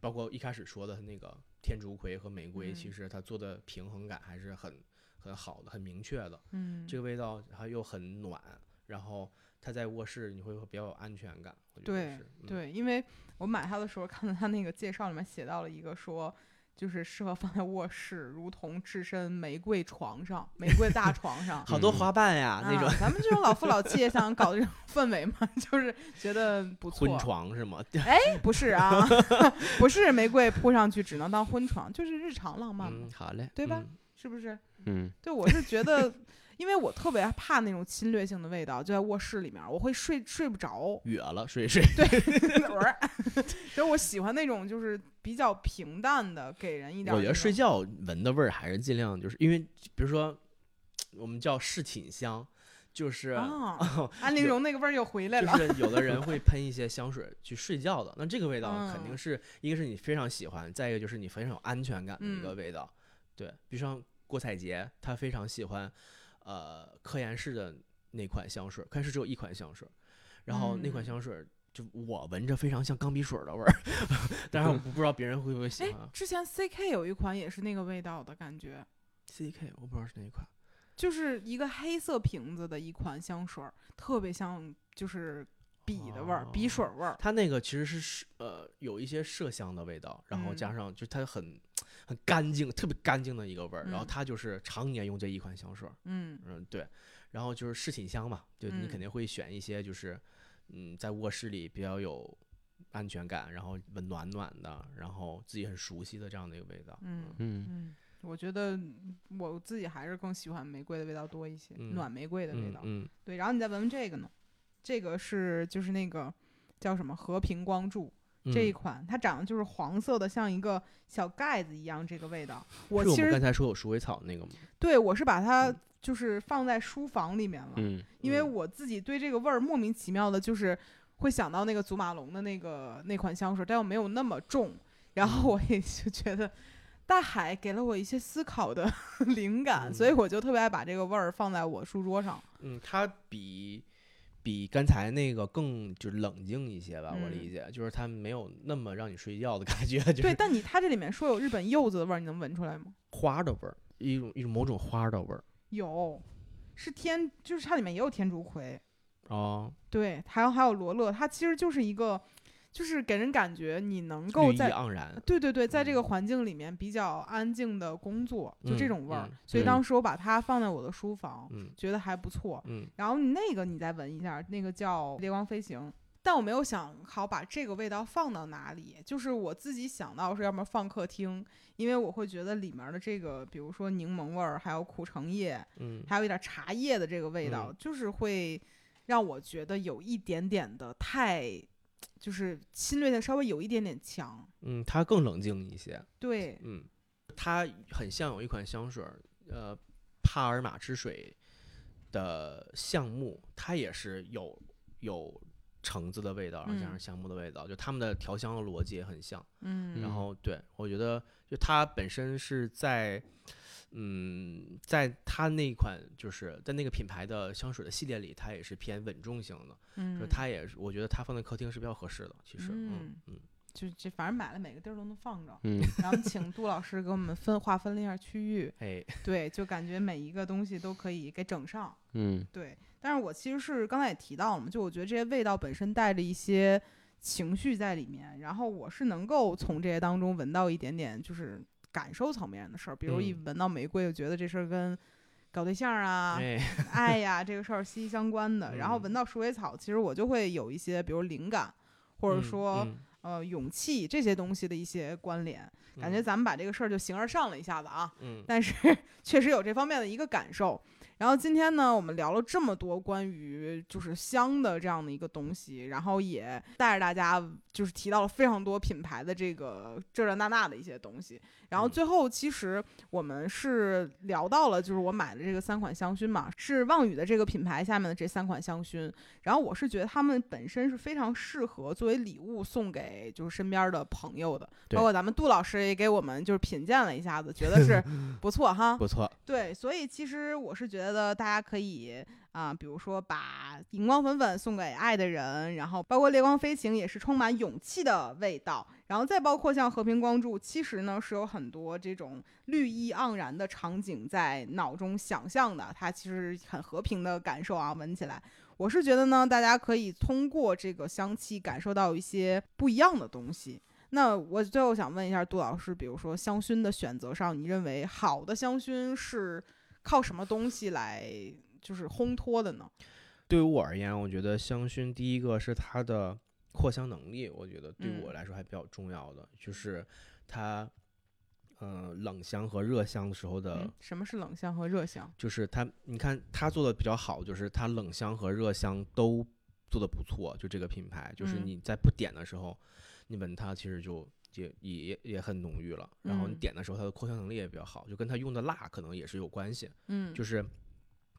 S1: 包括一开始说的那个天竺葵和玫瑰，其
S2: 嗯
S1: 实它做的平衡感还是很很好的，很明确的。
S2: 嗯，
S1: 这个味道它又很暖，然后它在卧室你会比较有安全感。我觉得
S2: 对
S1: 是，嗯
S2: 对，因为我买它的时候看到它那个介绍里面写到了一个说。就是适合放在卧室，如同置身玫瑰床上、玫瑰大床上
S1: 好多
S3: 嗯
S1: 花瓣呀，那种
S2: 啊咱们这种老夫老妻也想搞这种 氛围嘛，就是觉得不错。
S1: 婚床是吗？
S2: 哎，不是啊，不是玫瑰铺上去只能当婚床，就是日常浪漫嘛，
S1: 嗯，好嘞，
S2: 对吧
S1: 嗯
S2: 是不是？
S3: 嗯
S2: 对，我是觉得，因为我特别怕那种侵略性的味道，就在卧室里面，我会睡睡不着。
S1: 哕了，睡睡。
S2: 所以 我喜欢那种就是比较平淡的，给人一点。
S1: 我觉得睡觉闻的味儿还是尽量就是因为，比如说我们叫侍寝香，就是、
S2: 啊，安陵容那个味儿又回来了就。
S1: 是有的人会喷一些香水去睡觉的，那这个味道肯定
S2: 嗯
S1: 是、一个是你非常喜欢，再一个就是你非常有安全感的一个
S2: 嗯
S1: 味道。对，比如像郭采洁，她非常喜欢呃科颜氏的那款香水，科颜氏只有一款香水，然后那款
S2: 嗯
S1: 香水。就我闻着非常像钢笔水儿的味儿，但是我不知道别人会不会喜
S2: 哎
S1: 欢啊。，
S2: 之前 C K 有一款也是那个味道的感觉
S1: ，C K 我不知道是哪一款，
S2: 就是一个黑色瓶子的一款香水儿，特别像就是笔的味儿，笔水儿味儿。
S1: 它那个其实是麝呃有一些麝香的味道，然后加
S2: 嗯
S1: 上就它很很干净，特别干净的一个味儿。然后
S2: 嗯
S1: 它就是常年用这一款香水儿，
S2: 嗯
S1: 嗯对。然后就是侍寝香嘛，就你肯
S2: 嗯
S1: 定会选一些就是嗯在卧室里比较有安全感，然后闻暖暖的，然后自己很熟悉的这样的一个味道。
S2: 嗯
S3: 嗯
S2: 嗯，我觉得我自己还是更喜欢玫瑰的味道多一些，
S1: 嗯
S2: 暖玫瑰的味道。
S1: 嗯嗯
S2: 对，然后你再闻闻这个呢，这个是就是那个叫什么和平光柱。这一
S1: 嗯
S2: 款它长得就是黄色的，像一个小盖子一样，这个味道。我
S1: 是我们
S2: 其实
S1: 刚才说有鼠尾草那个吗？
S2: 对我是把它
S1: 嗯
S2: 就是放在书房里面了，
S3: 嗯
S2: 因为
S1: 嗯
S2: 我自己对这个味儿莫名其妙的，就是会想到那个祖马龙的那个那款香水，但又没有那么重。然后
S1: 嗯
S2: 我也就觉得大海给了我一些思考的 灵感，
S1: 嗯
S2: 所以我就特别爱把这个味儿放在我书桌上。
S1: 嗯，它比比刚才那个更就是冷静一些吧，我
S2: 嗯
S1: 理解，就是它没有那么让你睡觉的感觉，就
S2: 对，但你它这里面说有日本柚子的味儿，你能闻出来吗？
S1: 花的味儿，一种一种某种花的味儿。
S2: 有，是天，就是它里面也有天竺葵，
S1: 哦，
S2: 对，还有还有罗勒，它其实就是一个，就是给人感觉你能够在
S1: 盎然。
S2: 对对对，在这个
S1: 嗯
S2: 环境里面比较安静的工作，就这
S1: 嗯
S2: 种味儿。
S1: 嗯
S2: 所以当时我把它放在我的书房，
S1: 嗯
S2: 觉得还不错。
S1: 嗯
S2: 然后那个你再闻一下，那个叫烈光飞行，但我没有想好把这个味道放到哪里，就是我自己想到是要么放客厅，因为我会觉得里面的这个，比如说柠檬味儿，还有苦橙叶，
S1: 嗯
S2: 还有一点茶叶的这个味道，
S1: 嗯
S2: 就是会让我觉得有一点点的太，就是侵略性稍微有一点点强。
S1: 嗯，它更冷静一些。
S2: 对，
S1: 嗯，它很像有一款香水儿，呃，帕尔玛之水的橡木，它也是有有橙子的味道，然后加上
S2: 嗯
S1: 橡木的味道，就它们的调香的逻辑也很像。
S2: 嗯
S1: 然后对我觉得，就它本身是在，嗯，在它那款就是在那个品牌的香水的系列里，它也是偏稳重型的，
S2: 嗯，
S1: 就它也是，我觉得它放在客厅是比较合适的。其实，嗯
S2: 嗯
S1: 嗯，
S2: 就这反正买了每个地儿都能放着。
S3: 嗯，
S2: 然后请杜老师给我们分划分了一下区域，
S1: 哎，
S2: 对，就感觉每一个东西都可以给整上。
S3: 嗯
S2: 对，但是我其实是刚才也提到了嘛，就我觉得这些味道本身带着一些情绪在里面，然后我是能够从这些当中闻到一点点就是感受层面的事儿，比如一
S1: 嗯
S2: 闻到玫瑰，就觉得这事儿跟搞对象啊、
S1: 哎，
S2: 爱呀这个事儿息息相关的，然后
S1: 嗯
S2: 闻到鼠尾草，其实我就会有一些比如灵感，或者
S1: 嗯
S2: 说、
S1: 嗯
S2: 呃勇气这些东西的一些关联，感觉
S1: 嗯
S2: 咱们把这个事儿就形而上了一下子啊。
S1: 嗯
S2: 但是 确实有这方面的一个感受。然后今天呢，我们聊了这么多关于就是香的这样的一个东西，然后也带着大家就是提到了非常多品牌的这个这这那那的一些东西。然后
S1: 嗯
S2: 最后其实我们是聊到了，就是我买的这个三款香薰嘛，是望宇的这个品牌下面的这三款香薰。然后我是觉得它们本身是非常适合作为礼物送给就是身边的朋友的，包括咱们杜老师也给我们就是品鉴了一下子，觉得是 不错哈。
S1: 不错，
S2: 对，所以其实我是觉得觉得大家可以啊、比如说把荧光粉粉送给爱的人，然后包括烈光飞行也是充满勇气的味道，然后再包括像和平光柱，其实呢是有很多这种绿意盎然的场景在脑中想象的，它其实很和平的感受啊，闻起来。我是觉得呢，大家可以通过这个香气感受到一些不一样的东西。那我最后想问一下杜老师，比如说香薰的选择上，你认为好的香薰是靠什么东西来就是烘托的呢？
S1: 对于我而言，我觉得香薰第一个是它的扩香能力，我觉得对
S2: 嗯
S1: 我来说还比较重要的，就是它，呃，冷香和热香的时候的，
S2: 嗯，什么是冷香和热香？
S1: 就是它，你看它做的比较好，就是它冷香和热香都做的不错，就这个品牌，就是
S2: 嗯
S1: 你在不点的时候，你闻它其实就。也也也很浓郁了，然后你
S2: 嗯
S1: 点的时候，它的扩香能力也比较好，就跟它用的蜡可能也是有关系。
S2: 嗯，
S1: 就是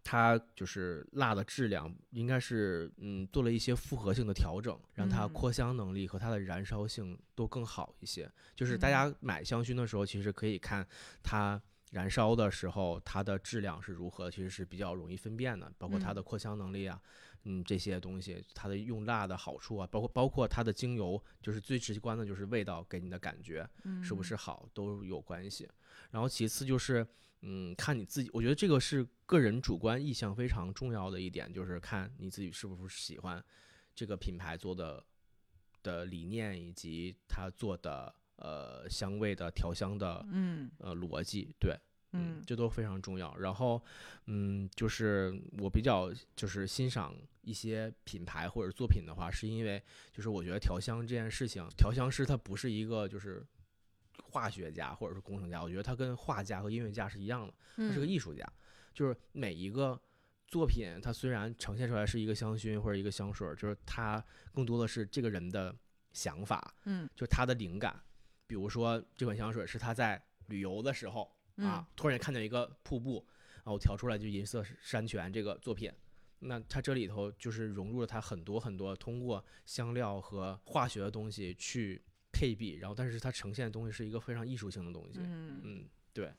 S1: 它就是蜡的质量应该是嗯做了一些复合性的调整，让它
S2: 嗯
S1: 扩香能力和它的燃烧性都更好一些。就是大
S2: 嗯
S1: 家买香薰的时候，其实可以看它燃烧的时候它的质量是如何，其实是比较容易分辨的，包括它
S2: 嗯
S1: 的扩香能力啊。嗯，这些东西，它的用蜡的好处啊，包括包括它的精油，就是最直观的就是味道给你的感觉，是不是好都有关系。然后其次就是，嗯，看你自己，我觉得这个是个人主观意向非常重要的一点，就是看你自己是不是喜欢这个品牌做的的理念以及它做的呃香味的调香的
S2: 嗯
S1: 呃逻辑，对。
S2: 嗯
S1: 这都非常重要。然后，嗯，就是我比较就是欣赏一些品牌或者作品的话，是因为就是我觉得调香这件事情，调香师他不是一个就是化学家或者是工程家，我觉得他跟画家和音乐家是一样的，他是个
S2: 嗯
S1: 艺术家。就是每一个作品，它虽然呈现出来是一个香薰或者一个香水儿，就是它更多的是这个人的想法，
S2: 嗯
S1: 就他的灵感。比如说这款香水是他在旅游的时候。
S2: 嗯
S1: 啊，突然看见一个瀑布，然后我调出来就银色山泉这个作品。那它这里头就是融入了它很多很多通过香料和化学的东西去配比，然后但是它呈现的东西是一个非常艺术性的东西。
S2: 嗯，
S1: 嗯，对，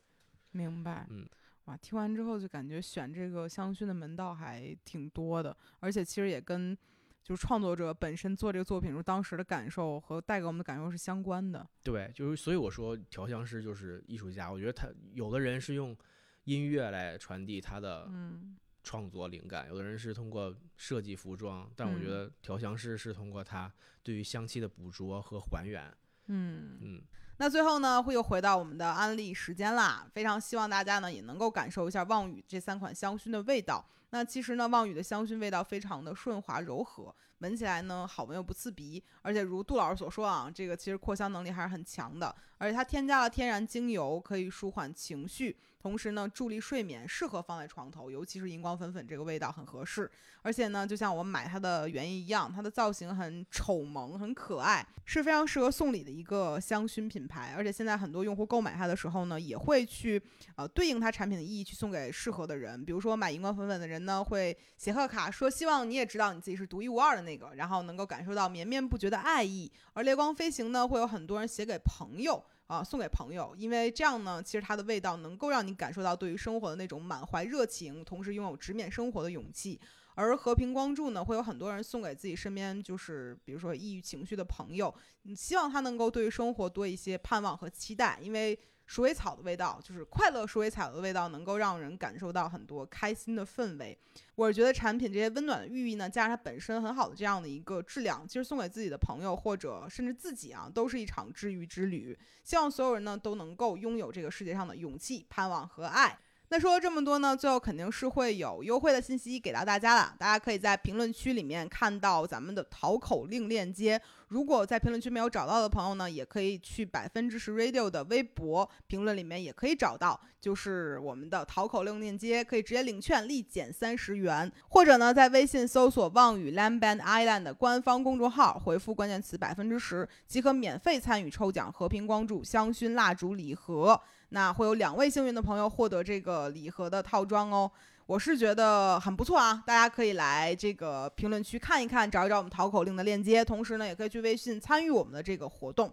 S2: 明白。
S1: 嗯，
S2: 哇，听完之后就感觉选这个香薰的门道还挺多的，而且其实也跟就是创作者本身做这个作品时候当时的感受和带给我们的感受是相关的。
S1: 对，就是所以我说调香师就是艺术家。我觉得他有的人是用音乐来传递他的
S2: 嗯
S1: 创作灵感，有的人是通过设计服装，但我觉
S2: 嗯
S1: 得调香师是通过他对于香气的捕捉和还原。
S2: 嗯。
S1: 嗯。
S2: 那最后呢，会又回到我们的安利时间啦。非常希望大家呢也能够感受一下望雨这三款香薰的味道。那其实呢，望宇的香薰味道非常的顺滑柔和，闻起来呢好闻又不刺鼻，而且如杜老师所说啊，这个其实扩香能力还是很强的，而且它添加了天然精油，可以舒缓情绪。同时呢，助力睡眠，适合放在床头，尤其是荧光粉粉这个味道很合适。而且呢，就像我买它的原因一样，它的造型很丑萌，很可爱，是非常适合送礼的一个香薰品牌。而且现在很多用户购买它的时候呢，也会去呃对应它产品的意义去送给适合的人。比如说买荧光粉粉的人呢，会写贺卡说希望你也知道你自己是独一无二的那个，然后能够感受到绵绵不绝的爱意。而烈光飞行呢，会有很多人写给朋友。啊，送给朋友，因为这样呢，其实它的味道能够让你感受到对于生活的那种满怀热情，同时拥有直面生活的勇气。而和平光柱呢，会有很多人送给自己身边，就是比如说抑郁情绪的朋友，希望他能够对于生活多一些盼望和期待，因为。鼠尾草的味道，就是快乐鼠尾草的味道，能够让人感受到很多开心的氛围。我是觉得产品这些温暖的寓意呢，加上它本身很好的这样的一个质量，其实送给自己的朋友或者甚至自己啊，都是一场治愈之旅。希望所有人呢都能够拥有这个世界上的勇气、盼望和爱。那说了这么多呢，最后肯定是会有优惠的信息给到大家了。大家可以在评论区里面看到咱们的淘口令链接。如果在评论区没有找到的朋友呢，也可以去百分之十 Radio 的微博评论里面也可以找到，就是我们的淘口令链接，可以直接领券立减三十元。或者呢，在微信搜索“望雨 Lamban Island” 的官方公众号，回复关键词百分之十，即可免费参与抽奖和平光柱香薰蜡烛礼盒。那会有两位幸运的朋友获得这个礼盒的套装哦，我是觉得很不错啊，大家可以来这个评论区看一看，找一找我们淘口令的链接，同时呢，也可以去微信参与我们的这个活动。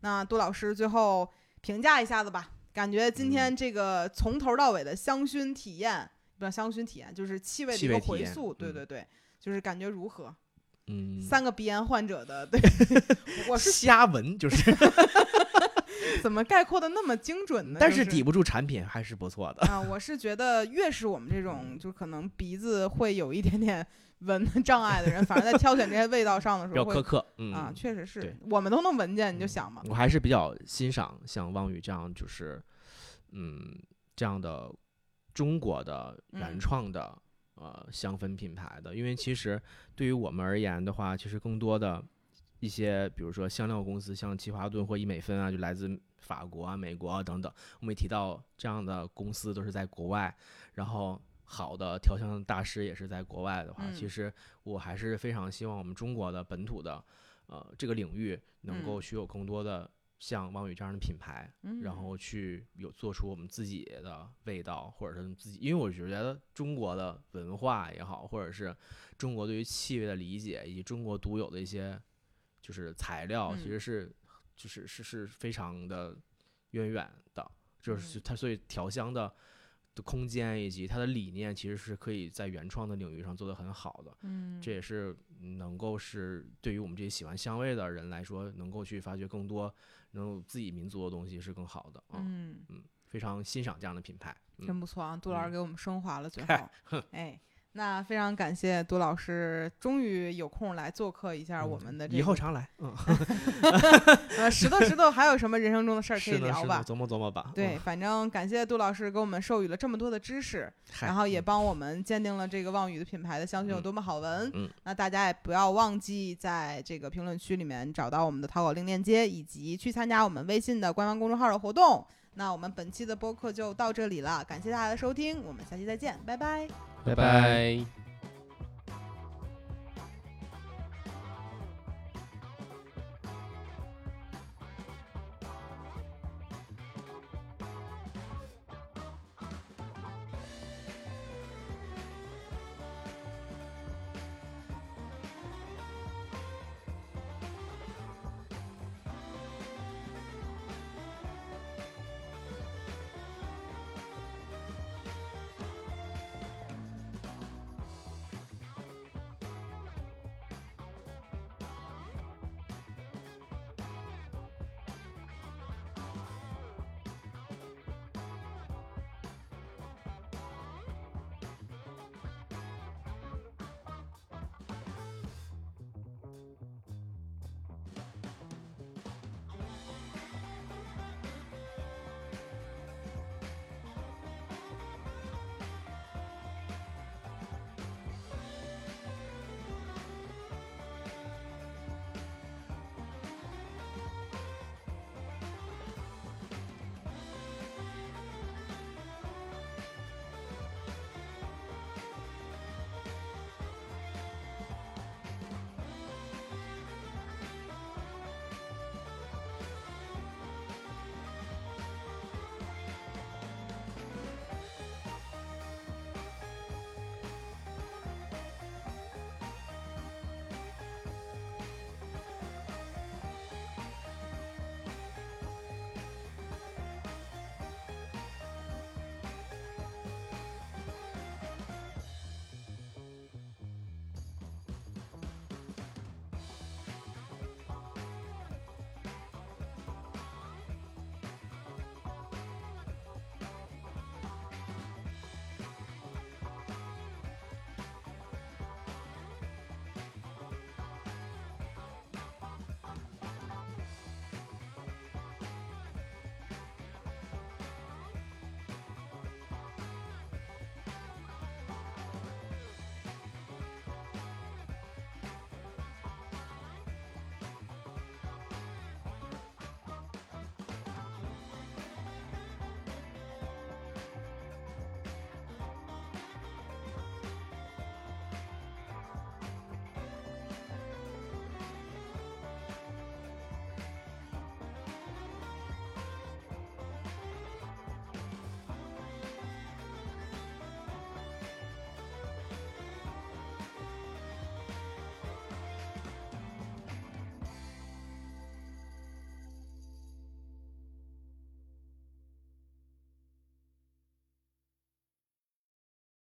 S2: 那杜老师最后评价一下子吧，感觉今天这个从头到尾的香薰体验，不是香薰体验，就是气味的一个回溯，对对对，就是感觉如何？
S1: 嗯，
S2: 三个鼻炎患者的，对，我是
S1: 瞎闻，就是。
S2: 怎么概括的那么精准呢？
S1: 但
S2: 是
S1: 抵不住产品还是不错的
S2: 啊！我是觉得越是我们这种就可能鼻子会有一点点闻障碍的人，反而在挑选这些味道上的时候
S1: 比较苛刻。
S2: 啊，确实是我们都能闻见，你就想嘛。
S1: 我还是比较欣赏像汪宇这样，就是嗯这样的中国的原创的呃香氛品牌的，因为其实对于我们而言的话，其实更多的。一些比如说香料公司，像奇华顿或伊美芬啊，就来自法国啊、美国啊等等。我们也提到这样的公司都是在国外，然后好的调香大师也是在国外的话，其实我还是非常希望我们中国的本土的呃这个领域能够去有更多的像汪宇这样的品牌，然后去有做出我们自己的味道，或者是自己，因为我觉得中国的文化也好，或者是中国对于气味的理解，以及中国独有的一些。就是材料其实是，就是是是非常的渊源的，就是它所以调香的的空间以及它的理念其实是可以在原创的领域上做得很好的，
S2: 嗯，
S1: 这也是能够是对于我们这些喜欢香味的人来说，能够去发掘更多能有自己民族的东西是更好的，嗯。嗯，非常欣赏这样的品牌，
S2: 真不错啊，杜老师给我们升华了最 后，哎。那非常感谢杜老师，终于有空来做客一下我们的这。
S1: 以后常来，嗯。
S2: 呃，石头石头，还有什么人生中的事儿可以聊吧？
S1: 琢磨琢磨吧。
S2: 对，反正感谢杜老师给我们授予了这么多的知识，然后也帮我们鉴定了这个望宇的品牌的香薰有多么好闻。
S1: 嗯。
S2: 那大家也不要忘记在这个评论区里面找到我们的淘宝令链接，以及去参加我们微信的官方公众号的活动。那我们本期的播客就到这里了，感谢大家的收听，我们下期再见，
S3: 拜拜。